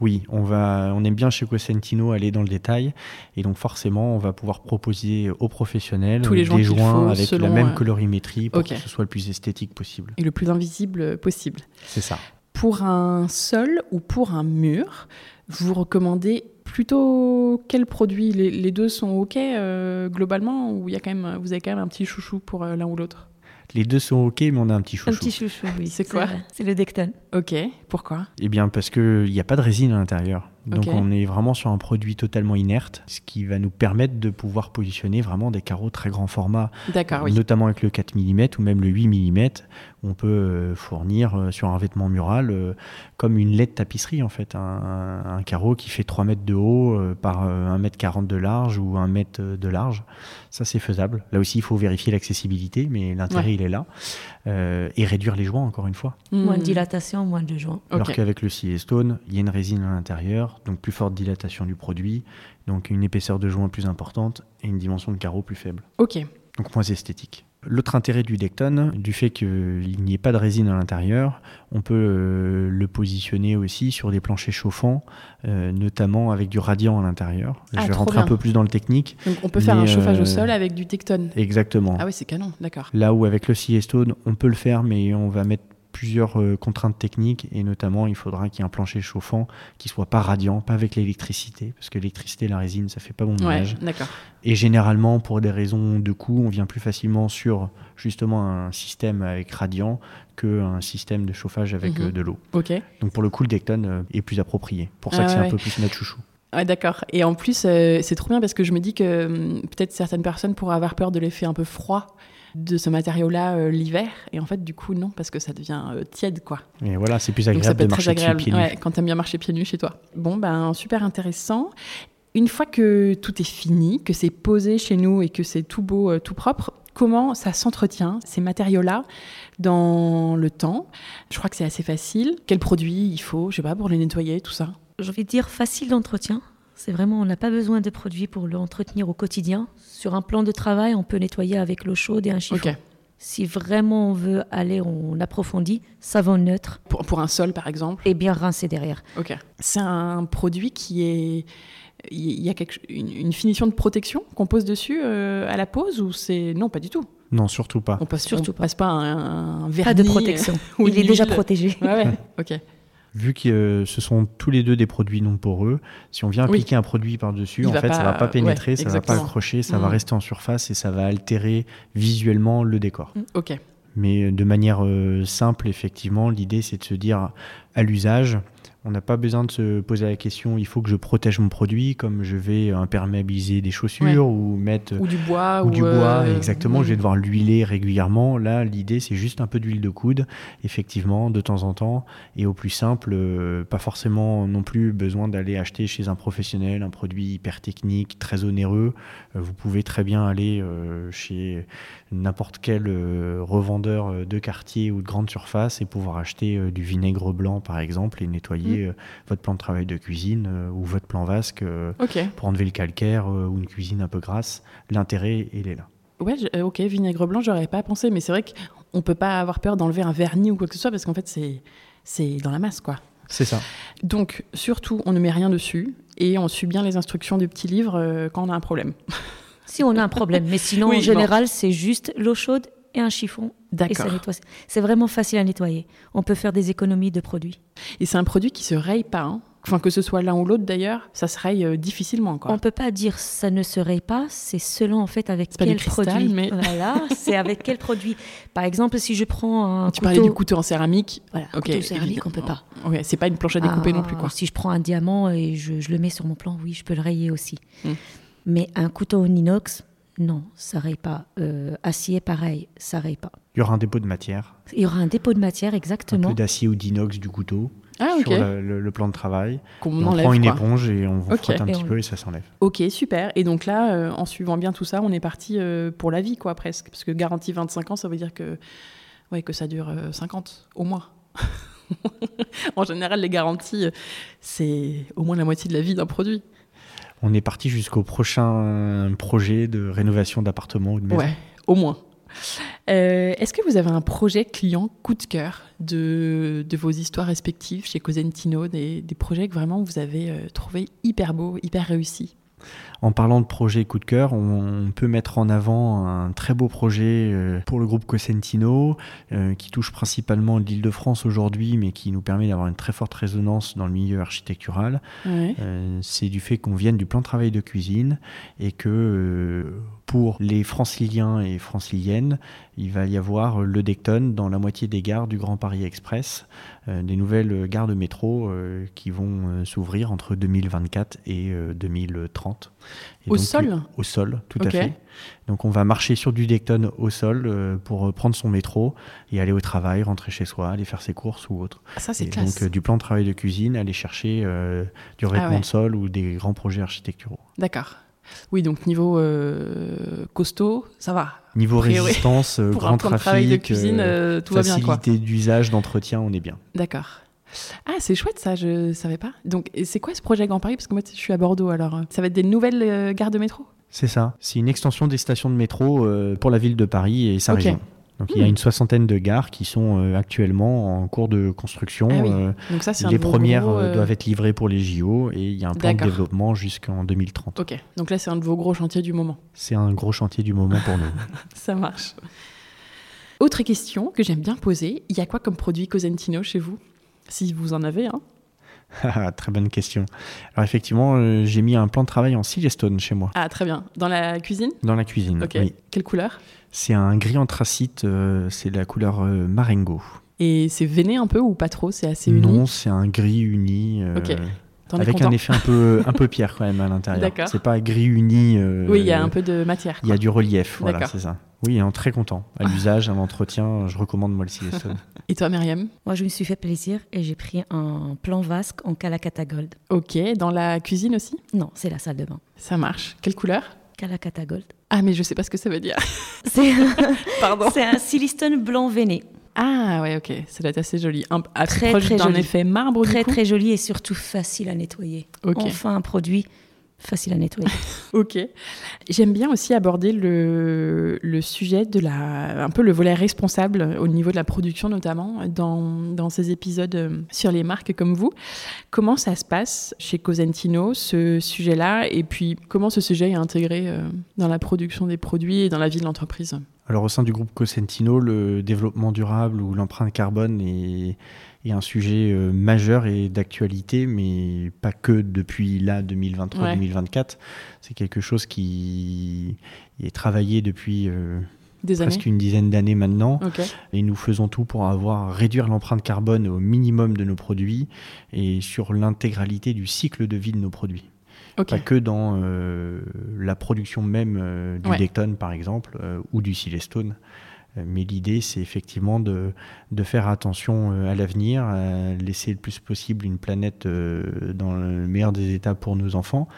Oui, on, va, on aime bien chez Cosentino aller dans le détail, et donc forcément, on va pouvoir proposer aux professionnels Tous les des joints avec la même colorimétrie pour que ce soit le plus esthétique possible. Et le plus invisible possible. C'est ça. Pour un sol ou pour un mur, vous recommandez plutôt quel produit? Les, deux sont OK euh, globalement ou y a quand même, vous avez quand même un petit chouchou pour euh, l'un ou l'autre? Les deux sont OK, mais on a un petit chouchou. Un petit chouchou, oui. C'est quoi? C'est le Decton. OK. Pourquoi? Eh bien, parce qu'il n'y a pas de résine à l'intérieur. Donc, on est vraiment sur un produit totalement inerte, ce qui va nous permettre de pouvoir positionner vraiment des carreaux très grand format. D'accord, Notamment avec le 4 mm ou même le 8 mm. On peut euh, fournir euh, sur un vêtement mural euh, comme une laide tapisserie, en fait. Un, carreau qui fait 3 mètres de haut par 1 mètre 40 de large ou 1 mètre de large. Ça, c'est faisable. Là aussi, il faut vérifier l'accessibilité, mais l'intérêt, il est là. Euh, et réduire les joints, encore une fois. Moins de dilatation, moins de joints. Alors qu'avec le Stone, il y a une résine à l'intérieur, donc plus forte dilatation du produit, donc une épaisseur de joint plus importante et une dimension de carreau plus faible. Ok. Donc moins esthétique. L'autre intérêt du Decton, du fait qu'il n'y ait pas de résine à l'intérieur, on peut euh, le positionner aussi sur des planchers chauffants, euh, notamment avec du radiant à l'intérieur. Je ah, vais rentrer un peu plus dans le technique. Donc on peut faire un chauffage au euh, sol avec du Decton. Exactement. Ah oui, c'est canon, d'accord. Là où avec le Stone, on peut le faire, mais on va mettre plusieurs euh, contraintes techniques et notamment il faudra qu'il y ait un plancher chauffant qui soit pas radiant, pas avec l'électricité, parce que l'électricité, la résine, ça fait pas bon ménage. et généralement, pour des raisons de coût, on vient plus facilement sur justement un système avec radiant qu'un système de chauffage avec mhm. euh, de l'eau. Donc pour le coup, le Decton euh, est plus approprié. Pour ça que ah c'est un peu plus notre chouchou. Ouais, d'accord. Et en plus, c'est trop bien parce que je me dis que hum, peut-être certaines personnes pourraient avoir peur de l'effet un peu froid de ce matériau-là euh, l'hiver. Et en fait, du coup, non, parce que ça devient euh, tiède, quoi. Et voilà, c'est plus agréable de marcher pieds nus. quand t'aimes bien marcher pieds nus chez toi. Bon, ben, super intéressant. Une fois que tout est fini, que c'est posé chez nous et que c'est tout beau, euh, tout propre, comment ça s'entretient, ces matériaux-là, dans le temps? Je crois que c'est assez facile. Quel produit il faut, je sais pas, pour les nettoyer, tout ça? J'ai envie de dire facile d'entretien. C'est vraiment, on n'a pas besoin de produits pour l'entretenir au quotidien. Sur un plan de travail, on peut nettoyer avec l'eau chaude et un chiffon. Si vraiment on veut aller, on approfondit, savon neutre. Pour, pour un sol, par exemple Et bien rincer derrière. Ok. C'est un produit qui est il y a quelque, une, finition de protection qu'on pose dessus euh, à la pose ou c'est non pas du tout? Non, surtout pas. On passe surtout passe pas un, un vernis. Pas de protection. il est déjà protégé. Ouais, ouais. ok vu que euh, ce sont tous les deux des produits non poreux, si on vient appliquer un produit par-dessus, en fait, ça ça va pas pénétrer, ça ça va pas accrocher, ça va mm. rester en surface et ça va altérer visuellement le décor. Mm. Ok. Mais euh, de manière euh, simple, effectivement, l'idée c'est de se dire à l'usage, on n'a pas besoin de se poser la question il faut que je protège mon produit, comme je vais imperméabiliser des chaussures ou mettre. Ou du bois. Ou, du bois, euh, exactement. Je vais devoir l'huiler régulièrement. Là, l'idée, c'est juste un peu d'huile de coude, effectivement, de temps en temps. Et au plus simple, euh, pas forcément non plus besoin d'aller acheter chez un professionnel un produit hyper technique, très onéreux. Euh, vous pouvez très bien aller chez n'importe quel revendeur de quartier ou de grande surface et pouvoir acheter du vinaigre blanc, par exemple, et nettoyer Mm. Euh, votre plan de travail de cuisine euh, ou votre plan vasque euh, pour enlever le calcaire ou une cuisine un peu grasse. L'intérêt, il est là. Ouais, ok, vinaigre blanc, j'aurais pas pensé, mais c'est vrai qu'on peut pas avoir peur d'enlever un vernis ou quoi que ce soit parce qu'en fait, c'est, c'est dans la masse, quoi. C'est ça. Donc, surtout, on ne met rien dessus et on suit bien les instructions du petit livre quand on a un problème. si on a un problème, mais sinon, en général, c'est juste l'eau chaude et un chiffon. D'accord. C'est vraiment facile à nettoyer. On peut faire des économies de produits. Et c'est un produit qui se raye pas. Hein. Enfin, que ce soit l'un ou l'autre d'ailleurs, ça se raye euh, difficilement. Quoi. On peut pas dire ça ne se raye pas, c'est selon en fait avec quel produit. Mais... Voilà, c'est avec quel produit. Par exemple, si je prends un tu parlais du couteau en céramique. Voilà, okay. couteau céramique, on peut pas. Ouais, c'est pas une planche à découper non plus quoi. Ah, si je prends un diamant et je, je, le mets sur mon plan, oui, je peux le rayer aussi. Hmm. Mais un couteau en inox, non, ça raye pas. Euh, acier, pareil, ça raye pas. Il y aura un dépôt de matière. Il y aura un dépôt de matière, exactement. Un peu d'acier ou d'inox du couteau ah, sur le, plan de travail. on, prend une éponge et on frotte un petit peu et ça s'enlève. Ok, super. Et donc là, euh, en suivant bien tout ça, on est parti euh, pour la vie, quoi, presque. Parce que garantie 25 ans, ça veut dire que, ouais, que ça dure 50 au moins. en général, les garanties, c'est au moins la moitié de la vie d'un produit on est parti jusqu'au prochain projet de rénovation d'appartement ou de maison. Ouais, au moins. Euh, est-ce que vous avez un projet client coup de cœur de, vos histoires respectives chez Cosentino, des, des projets que vraiment vous avez euh, trouvé hyper beaux, hyper réussis? En parlant de projet coup de cœur, on peut mettre en avant un très beau projet euh, pour le groupe Cosentino, euh, qui touche principalement l'île de France aujourd'hui, mais qui nous permet d'avoir une très forte résonance dans le milieu architectural. Euh, c'est du fait qu'on vienne du plan de travail de cuisine et que pour les franciliens et franciliennes, il va y avoir le Decton dans la moitié des gares du Grand Paris Express, des nouvelles gares de métro qui vont s'ouvrir entre 2024 et 2030 au sol Au sol, tout à fait. Donc on va marcher sur du Decton au sol euh, pour prendre son métro et aller au travail, rentrer chez soi, aller faire ses courses ou autre. Ah, ça c'est classe. Donc euh, du plan de travail de cuisine, aller chercher euh, du ah revêtement de sol ou des grands projets architecturaux. D'accord. Oui, donc niveau costaud, ça va. Niveau résistance, grand trafic, de cuisine, tout facilité d'usage, d'entretien, on est bien. D'accord. Ah, c'est chouette ça, je savais pas. Donc, c'est quoi ce projet Grand Paris? Parce que moi, je suis à Bordeaux, alors euh, ça va être des nouvelles euh, gares de métro? C'est ça. C'est une extension des stations de métro euh, pour la ville de Paris et sa région. Donc il y a hmm. une soixantaine de gares qui sont actuellement en cours de construction. Ah Donc ça, les premières doivent être livrées pour les JO et il y a un plan de développement jusqu'en 2030. Ok, donc là c'est un de vos gros chantiers du moment. C'est un gros chantier du moment pour nous. ça marche. Autre question que j'aime bien poser, il y a quoi comme produit Cosentino chez vous? Si vous en avez un. Ah, très bonne question. Alors effectivement, euh, j'ai mis un plan de travail en Silestone chez moi. Ah très bien. Dans la cuisine? Dans la cuisine. Ok. Oui. Quelle couleur? C'est un gris anthracite. Euh, c'est la couleur euh, Marengo. Et c'est veiné un peu ou pas trop? C'est assez uni? Non, c'est un gris uni. ok. Avec un effet un peu, un peu pierre quand même à l'intérieur. D'accord. C'est pas gris uni. oui, il y a un peu de matière. Il y a du relief, voilà, c'est ça. Oui, est très content. À l'usage, à l'entretien, je recommande moi le Silestone. Et toi, Myriam? Moi, je me suis fait plaisir et j'ai pris un plan vasque en Calacata Gold. Ok, dans la cuisine aussi? Non, c'est la salle de bain. Ça marche. Quelle couleur? Calacata Gold. Ah, mais je sais pas ce que ça veut dire. C'est C'est un silistone blanc veiné. Ah ouais, ok, ça doit être assez joli. Un, très, très d'un effet marbre. Très du coup. très joli et surtout facile à nettoyer. Enfin un produit facile à nettoyer. ok. J'aime bien aussi aborder le, le, sujet de la, un peu le volet responsable au niveau de la production notamment dans, dans ces épisodes euh, sur les marques comme vous. Comment ça se passe chez Cosentino ce sujet-là et puis comment ce sujet est intégré euh, dans la production des produits et dans la vie de l'entreprise? Alors au sein du groupe Cosentino, le développement durable ou l'empreinte carbone est, un sujet euh, majeur et d'actualité, mais pas que depuis là, 2023-2024. C'est quelque chose qui est travaillé depuis euh, presque une dizaine d'années maintenant. Et nous faisons tout pour avoir réduire l'empreinte carbone au minimum de nos produits et sur l'intégralité du cycle de vie de nos produits. Pas que dans euh, la production même euh, du ouais. par exemple, euh, ou du Silestone. Mais l'idée, c'est effectivement de, de, faire attention à l'avenir, laisser le plus possible une planète dans le meilleur des états pour nos enfants.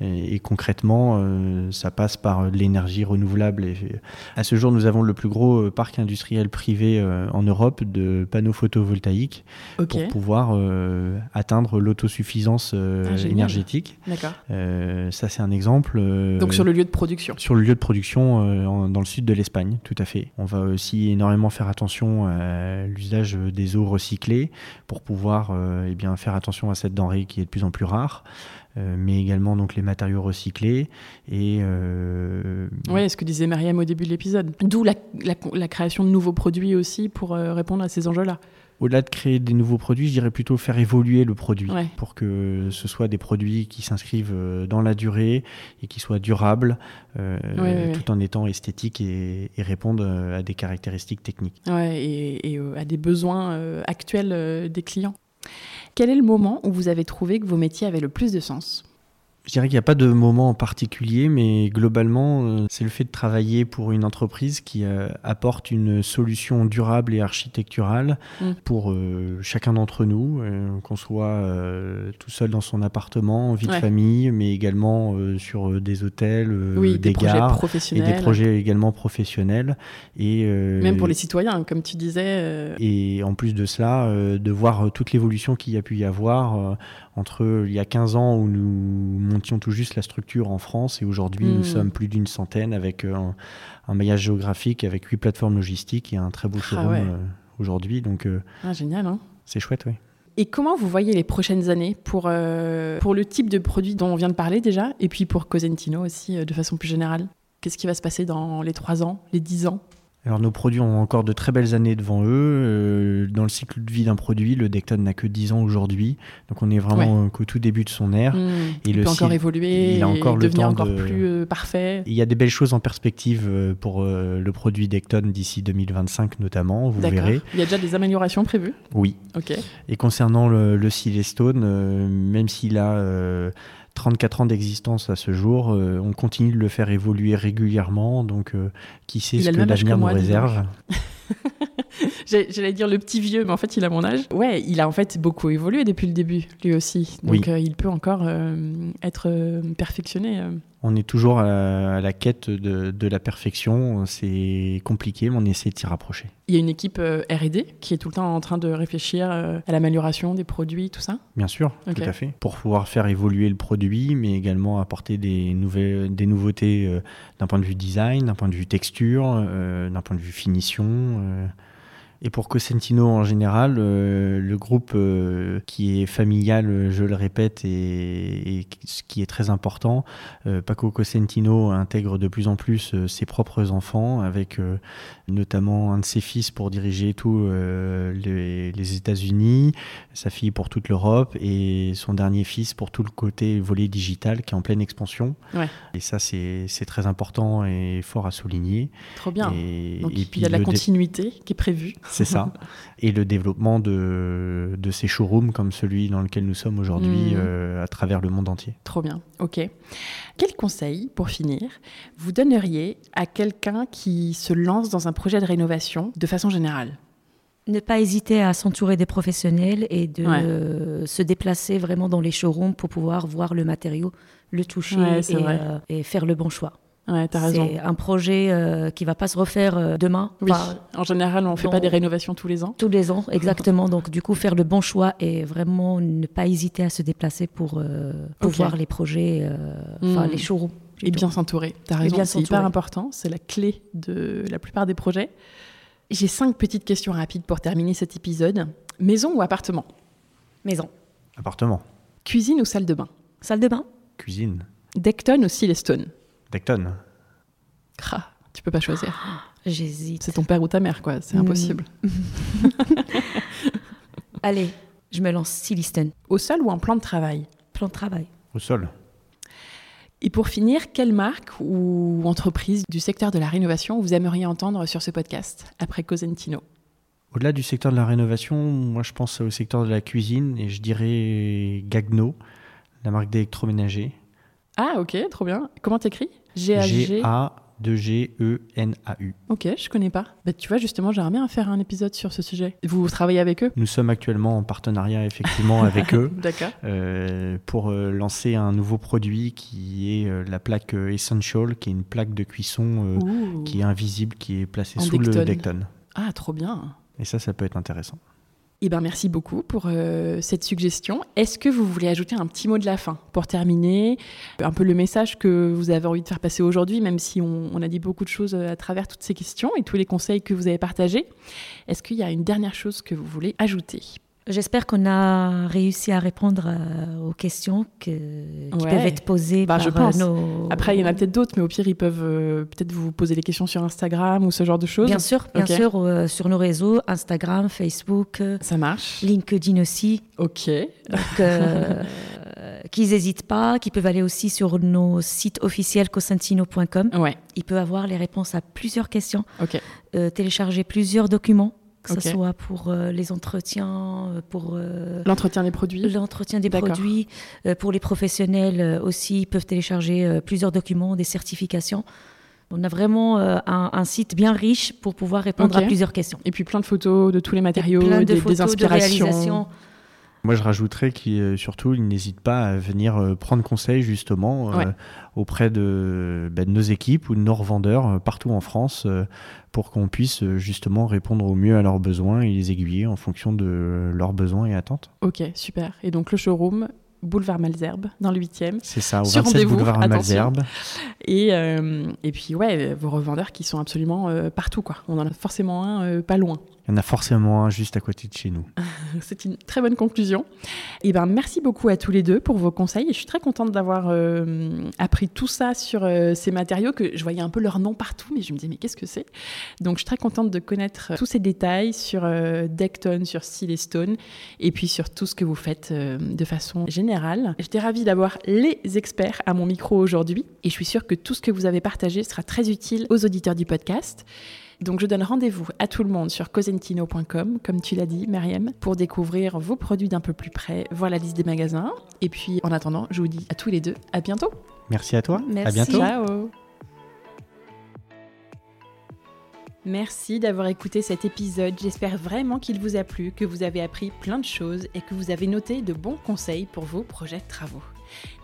Et, concrètement, ça passe par l'énergie renouvelable. Et, à ce jour, nous avons le plus gros parc industriel privé en Europe de panneaux photovoltaïques pour pouvoir atteindre l'autosuffisance ah, énergétique. D'accord. ça, c'est un exemple. Donc sur le lieu de production Sur le lieu de production dans le sud de l'Espagne, tout à fait. On va aussi énormément faire attention à l'usage des eaux recyclées pour pouvoir eh bien, faire attention à cette denrée qui est de plus en plus rare. Euh, mais également donc les matériaux recyclés et euh... ce que disait Mariam au début de l'épisode d'où la, création de nouveaux produits aussi pour euh, répondre à ces enjeux là au-delà de créer des nouveaux produits, je dirais plutôt faire évoluer le produit pour que ce soit des produits qui s'inscrivent euh, dans la durée et qui soient durables tout en étant esthétiques et, et, répondent à des caractéristiques techniques. Et à des besoins actuels des clients. Quel est le moment où vous avez trouvé que vos métiers avaient le plus de sens? Je dirais qu'il n'y a pas de moment en particulier, mais globalement, euh, c'est le fait de travailler pour une entreprise qui euh, apporte une solution durable et architecturale mm. pour euh, chacun d'entre nous, qu'on soit tout seul dans son appartement, en vie de famille, mais également sur des hôtels, des, des gares, professionnels. et des projets également professionnels. Et, Même pour les citoyens, comme tu disais. Et en plus de cela, de voir toute l'évolution qu'il y a pu y avoir entre il y a 15 ans où nous montions tout juste la structure en France et aujourd'hui nous hmm. sommes plus d'une centaine avec euh, un, maillage géographique avec huit plateformes logistiques et un très beau ah showroom euh, aujourd'hui. Donc euh, ah, génial, hein c'est chouette, oui. Et comment vous voyez les prochaines années pour, pour le type de produit dont on vient de parler déjà, et puis pour Cosentino aussi de façon plus générale? Qu'est-ce qui va se passer dans les 3 ans, les 10 ans? Alors nos produits ont encore de très belles années devant eux. Euh, dans le cycle de vie d'un produit, le Decton n'a que 10 ans aujourd'hui. Donc on est vraiment qu'au tout début de son ère. Mmh. Et il le peut encore évoluer, il a encore le temps encore plus euh, parfait. Il y a des belles choses en perspective euh, pour le produit Decton d'ici 2025 notamment, vous verrez. Il y a déjà des améliorations prévues? Oui. Ok. Et concernant le, le Silestone, même s'il a 34 ans d'existence à ce jour, euh, on continue de le faire évoluer régulièrement, donc euh, qui sait ce que l'avenir nous réserve. J'allais dire le petit vieux, mais en fait, il a mon âge. Ouais, il a en fait beaucoup évolué depuis le début, lui aussi. Donc, euh, il peut encore être perfectionné. On est toujours à, la quête de, la perfection. C'est compliqué, mais on essaie de s'y rapprocher. Il y a une équipe euh, RD qui est tout le temps en train de réfléchir euh, à l'amélioration des produits, tout ça? Bien sûr, tout à fait. Pour pouvoir faire évoluer le produit, mais également apporter des, nouvelles, des nouveautés euh, d'un point de vue design, d'un point de vue texture, d'un point de vue finition. Et pour Cosentino en général, euh, le groupe euh, qui est familial, je le répète, et, ce qui est très important, euh, Paco Cosentino intègre de plus en plus ses propres enfants, avec notamment un de ses fils pour diriger tous les, les États-Unis, sa fille pour toute l'Europe, et son dernier fils pour tout le côté volet digital qui est en pleine expansion. Ouais. Et ça, c'est très important et fort à souligner. Trop bien. Et, Donc, puis il y a de la continuité qui est prévue. C'est ça. Et le développement de, de, ces showrooms comme celui dans lequel nous sommes aujourd'hui mmh. euh, à travers le monde entier. Trop bien, ok. Quel conseil, pour finir, vous donneriez à quelqu'un qui se lance dans un projet de rénovation de façon générale? Ne pas hésiter à s'entourer des professionnels et de se déplacer vraiment dans les showrooms pour pouvoir voir le matériau, le toucher et, euh, et, faire le bon choix. Ouais, as raison. C'est un projet euh, qui va pas se refaire euh, demain. Oui. en général, on ne fait pas des rénovations tous les ans. Tous les ans, exactement. Donc, du coup, faire le bon choix et vraiment ne pas hésiter à se déplacer pour, euh, voir les projets, enfin hmm. les showrooms. Et bien s'entourer. Tu as raison. C'est hyper important. C'est la clé de la plupart des projets. J'ai cinq petites questions rapides pour terminer cet épisode. Maison ou appartement? Maison. Appartement. Cuisine ou salle de bain? Salle de bain. Cuisine. Decton ou Silestone? Decton. Cra, tu peux pas choisir. J'hésite. C'est ton père ou ta mère, quoi. C'est impossible. Allez, je me lance Silestone. Au sol ou en plan de travail? Plan de travail. Au sol. Et pour finir, quelle marque ou entreprise du secteur de la rénovation vous aimeriez entendre sur ce podcast après Cosentino? Au-delà du secteur de la rénovation, moi je pense au secteur de la cuisine et je dirais Gagno, la marque d'électroménager. Ah ok, trop bien. Comment t'écris? G-A-G de G-E-N-A-U. Ok, je connais pas. Bah, tu vois, justement, j'aimerais bien faire un épisode sur ce sujet. Vous travaillez avec eux? Nous sommes actuellement en partenariat, effectivement, avec eux. D'accord. Euh, pour euh, lancer un nouveau produit qui est euh, la plaque Essential, qui est une plaque de cuisson qui est invisible, qui est placée sous le Decton. Ah, trop bien. Et ça, ça peut être intéressant. Eh ben, merci beaucoup pour euh, cette suggestion. Est-ce que vous voulez ajouter un petit mot de la fin pour terminer Un peu le message que vous avez envie de faire passer aujourd'hui, même si on, on, a dit beaucoup de choses à travers toutes ces questions et tous les conseils que vous avez partagés? Est-ce qu'il y a une dernière chose que vous voulez ajouter? J'espère qu'on a réussi à répondre euh, aux questions que, qui peuvent être posées bah, par je pense. nos... Après, il y en a peut-être d'autres, mais au pire, ils peuvent euh, peut-être vous poser des questions sur Instagram ou ce genre de choses. Bien sûr, bien sûr, euh, sur nos réseaux, Instagram, Facebook. Ça marche. LinkedIn aussi. Ok. Donc, qu'ils n'hésitent pas, qu'ils peuvent aller aussi sur nos sites officiels cosentino.com. Ouais. Ils peuvent avoir les réponses à plusieurs questions. Ok. télécharger plusieurs documents que ce soit pour euh, les entretiens, euh, pour euh, l'entretien des produits, l'entretien des produits, pour les professionnels aussi, ils peuvent télécharger plusieurs documents, des certifications. On a vraiment un, site bien riche pour pouvoir répondre à plusieurs questions. Et puis plein de photos de tous les matériaux, de des, photos, des inspirations. Moi, je rajouterais qu'il surtout, il n'hésite pas à venir prendre conseil justement auprès de, ben, de, nos équipes ou de nos revendeurs partout en France pour qu'on puisse euh, justement répondre au mieux à leurs besoins et les aiguiller en fonction de leurs besoins et attentes. Ok, super. Et donc le showroom, boulevard Malzerbe, dans le 8e. C'est ça, au 27 boulevard Malzerbe. Et, euh, et puis, ouais, vos revendeurs qui sont absolument euh, partout, quoi. On en a forcément un pas loin. Il y en a forcément un juste à côté de chez nous. C'est une très bonne conclusion. Et eh ben, merci beaucoup à tous les deux pour vos conseils. je suis très contente d'avoir euh, appris tout ça sur euh, ces matériaux que je voyais un peu leur nom partout, mais je me disais, mais qu'est-ce que c'est? Donc, je suis très contente de connaître tous ces détails sur euh, Decton, sur Steel Stone, et puis sur tout ce que vous faites de façon générale. J'étais ravie d'avoir les experts à mon micro aujourd'hui, et je suis sûre que tout ce que vous avez partagé sera très utile aux auditeurs du podcast. Donc je donne rendez-vous à tout le monde sur cosentino.com, comme tu l'as dit, Myriam, pour découvrir vos produits d'un peu plus près, voir la liste des magasins. Et puis en attendant, je vous dis à tous les deux, à bientôt. Merci à toi. Merci. À bientôt. Ciao. Merci d'avoir écouté cet épisode. J'espère vraiment qu'il vous a plu, que vous avez appris plein de choses et que vous avez noté de bons conseils pour vos projets de travaux.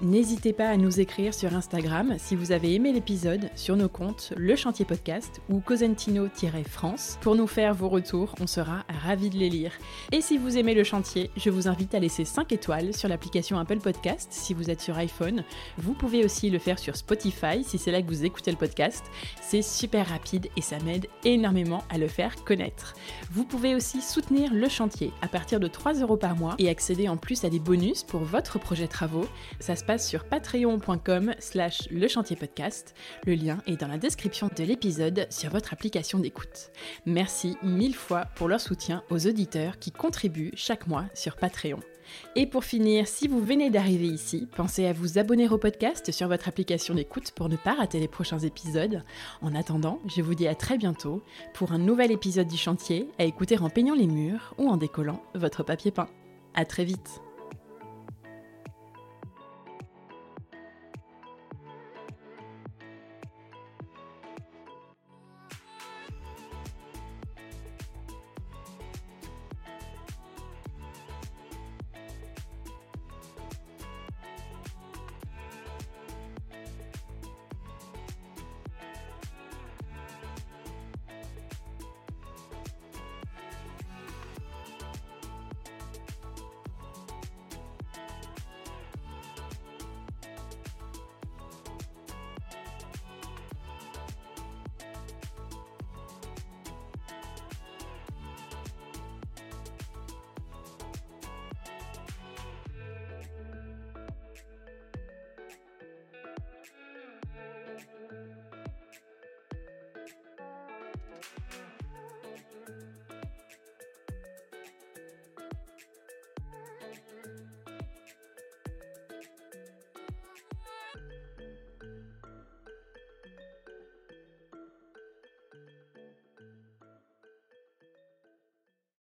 N'hésitez pas à nous écrire sur Instagram si vous avez aimé l'épisode sur nos comptes Le Chantier Podcast ou Cosentino-France. Pour nous faire vos retours, on sera ravis de les lire. Et si vous aimez le chantier, je vous invite à laisser 5 étoiles sur l'application Apple Podcast si vous êtes sur iPhone. Vous pouvez aussi le faire sur Spotify si c'est là que vous écoutez le podcast. C'est super rapide et ça m'aide énormément à le faire connaître. Vous pouvez aussi soutenir le chantier à partir de 3 euros par mois et accéder en plus à des bonus pour votre projet travaux. Ça se passe sur patreon.com slash le chantier podcast. Le lien est dans la description de l'épisode sur votre application d'écoute. Merci mille fois pour leur soutien aux auditeurs qui contribuent chaque mois sur Patreon. Et pour finir, si vous venez d'arriver ici, pensez à vous abonner au podcast sur votre application d'écoute pour ne pas rater les prochains épisodes. En attendant, je vous dis à très bientôt pour un nouvel épisode du chantier à écouter en peignant les murs ou en décollant votre papier peint. À très vite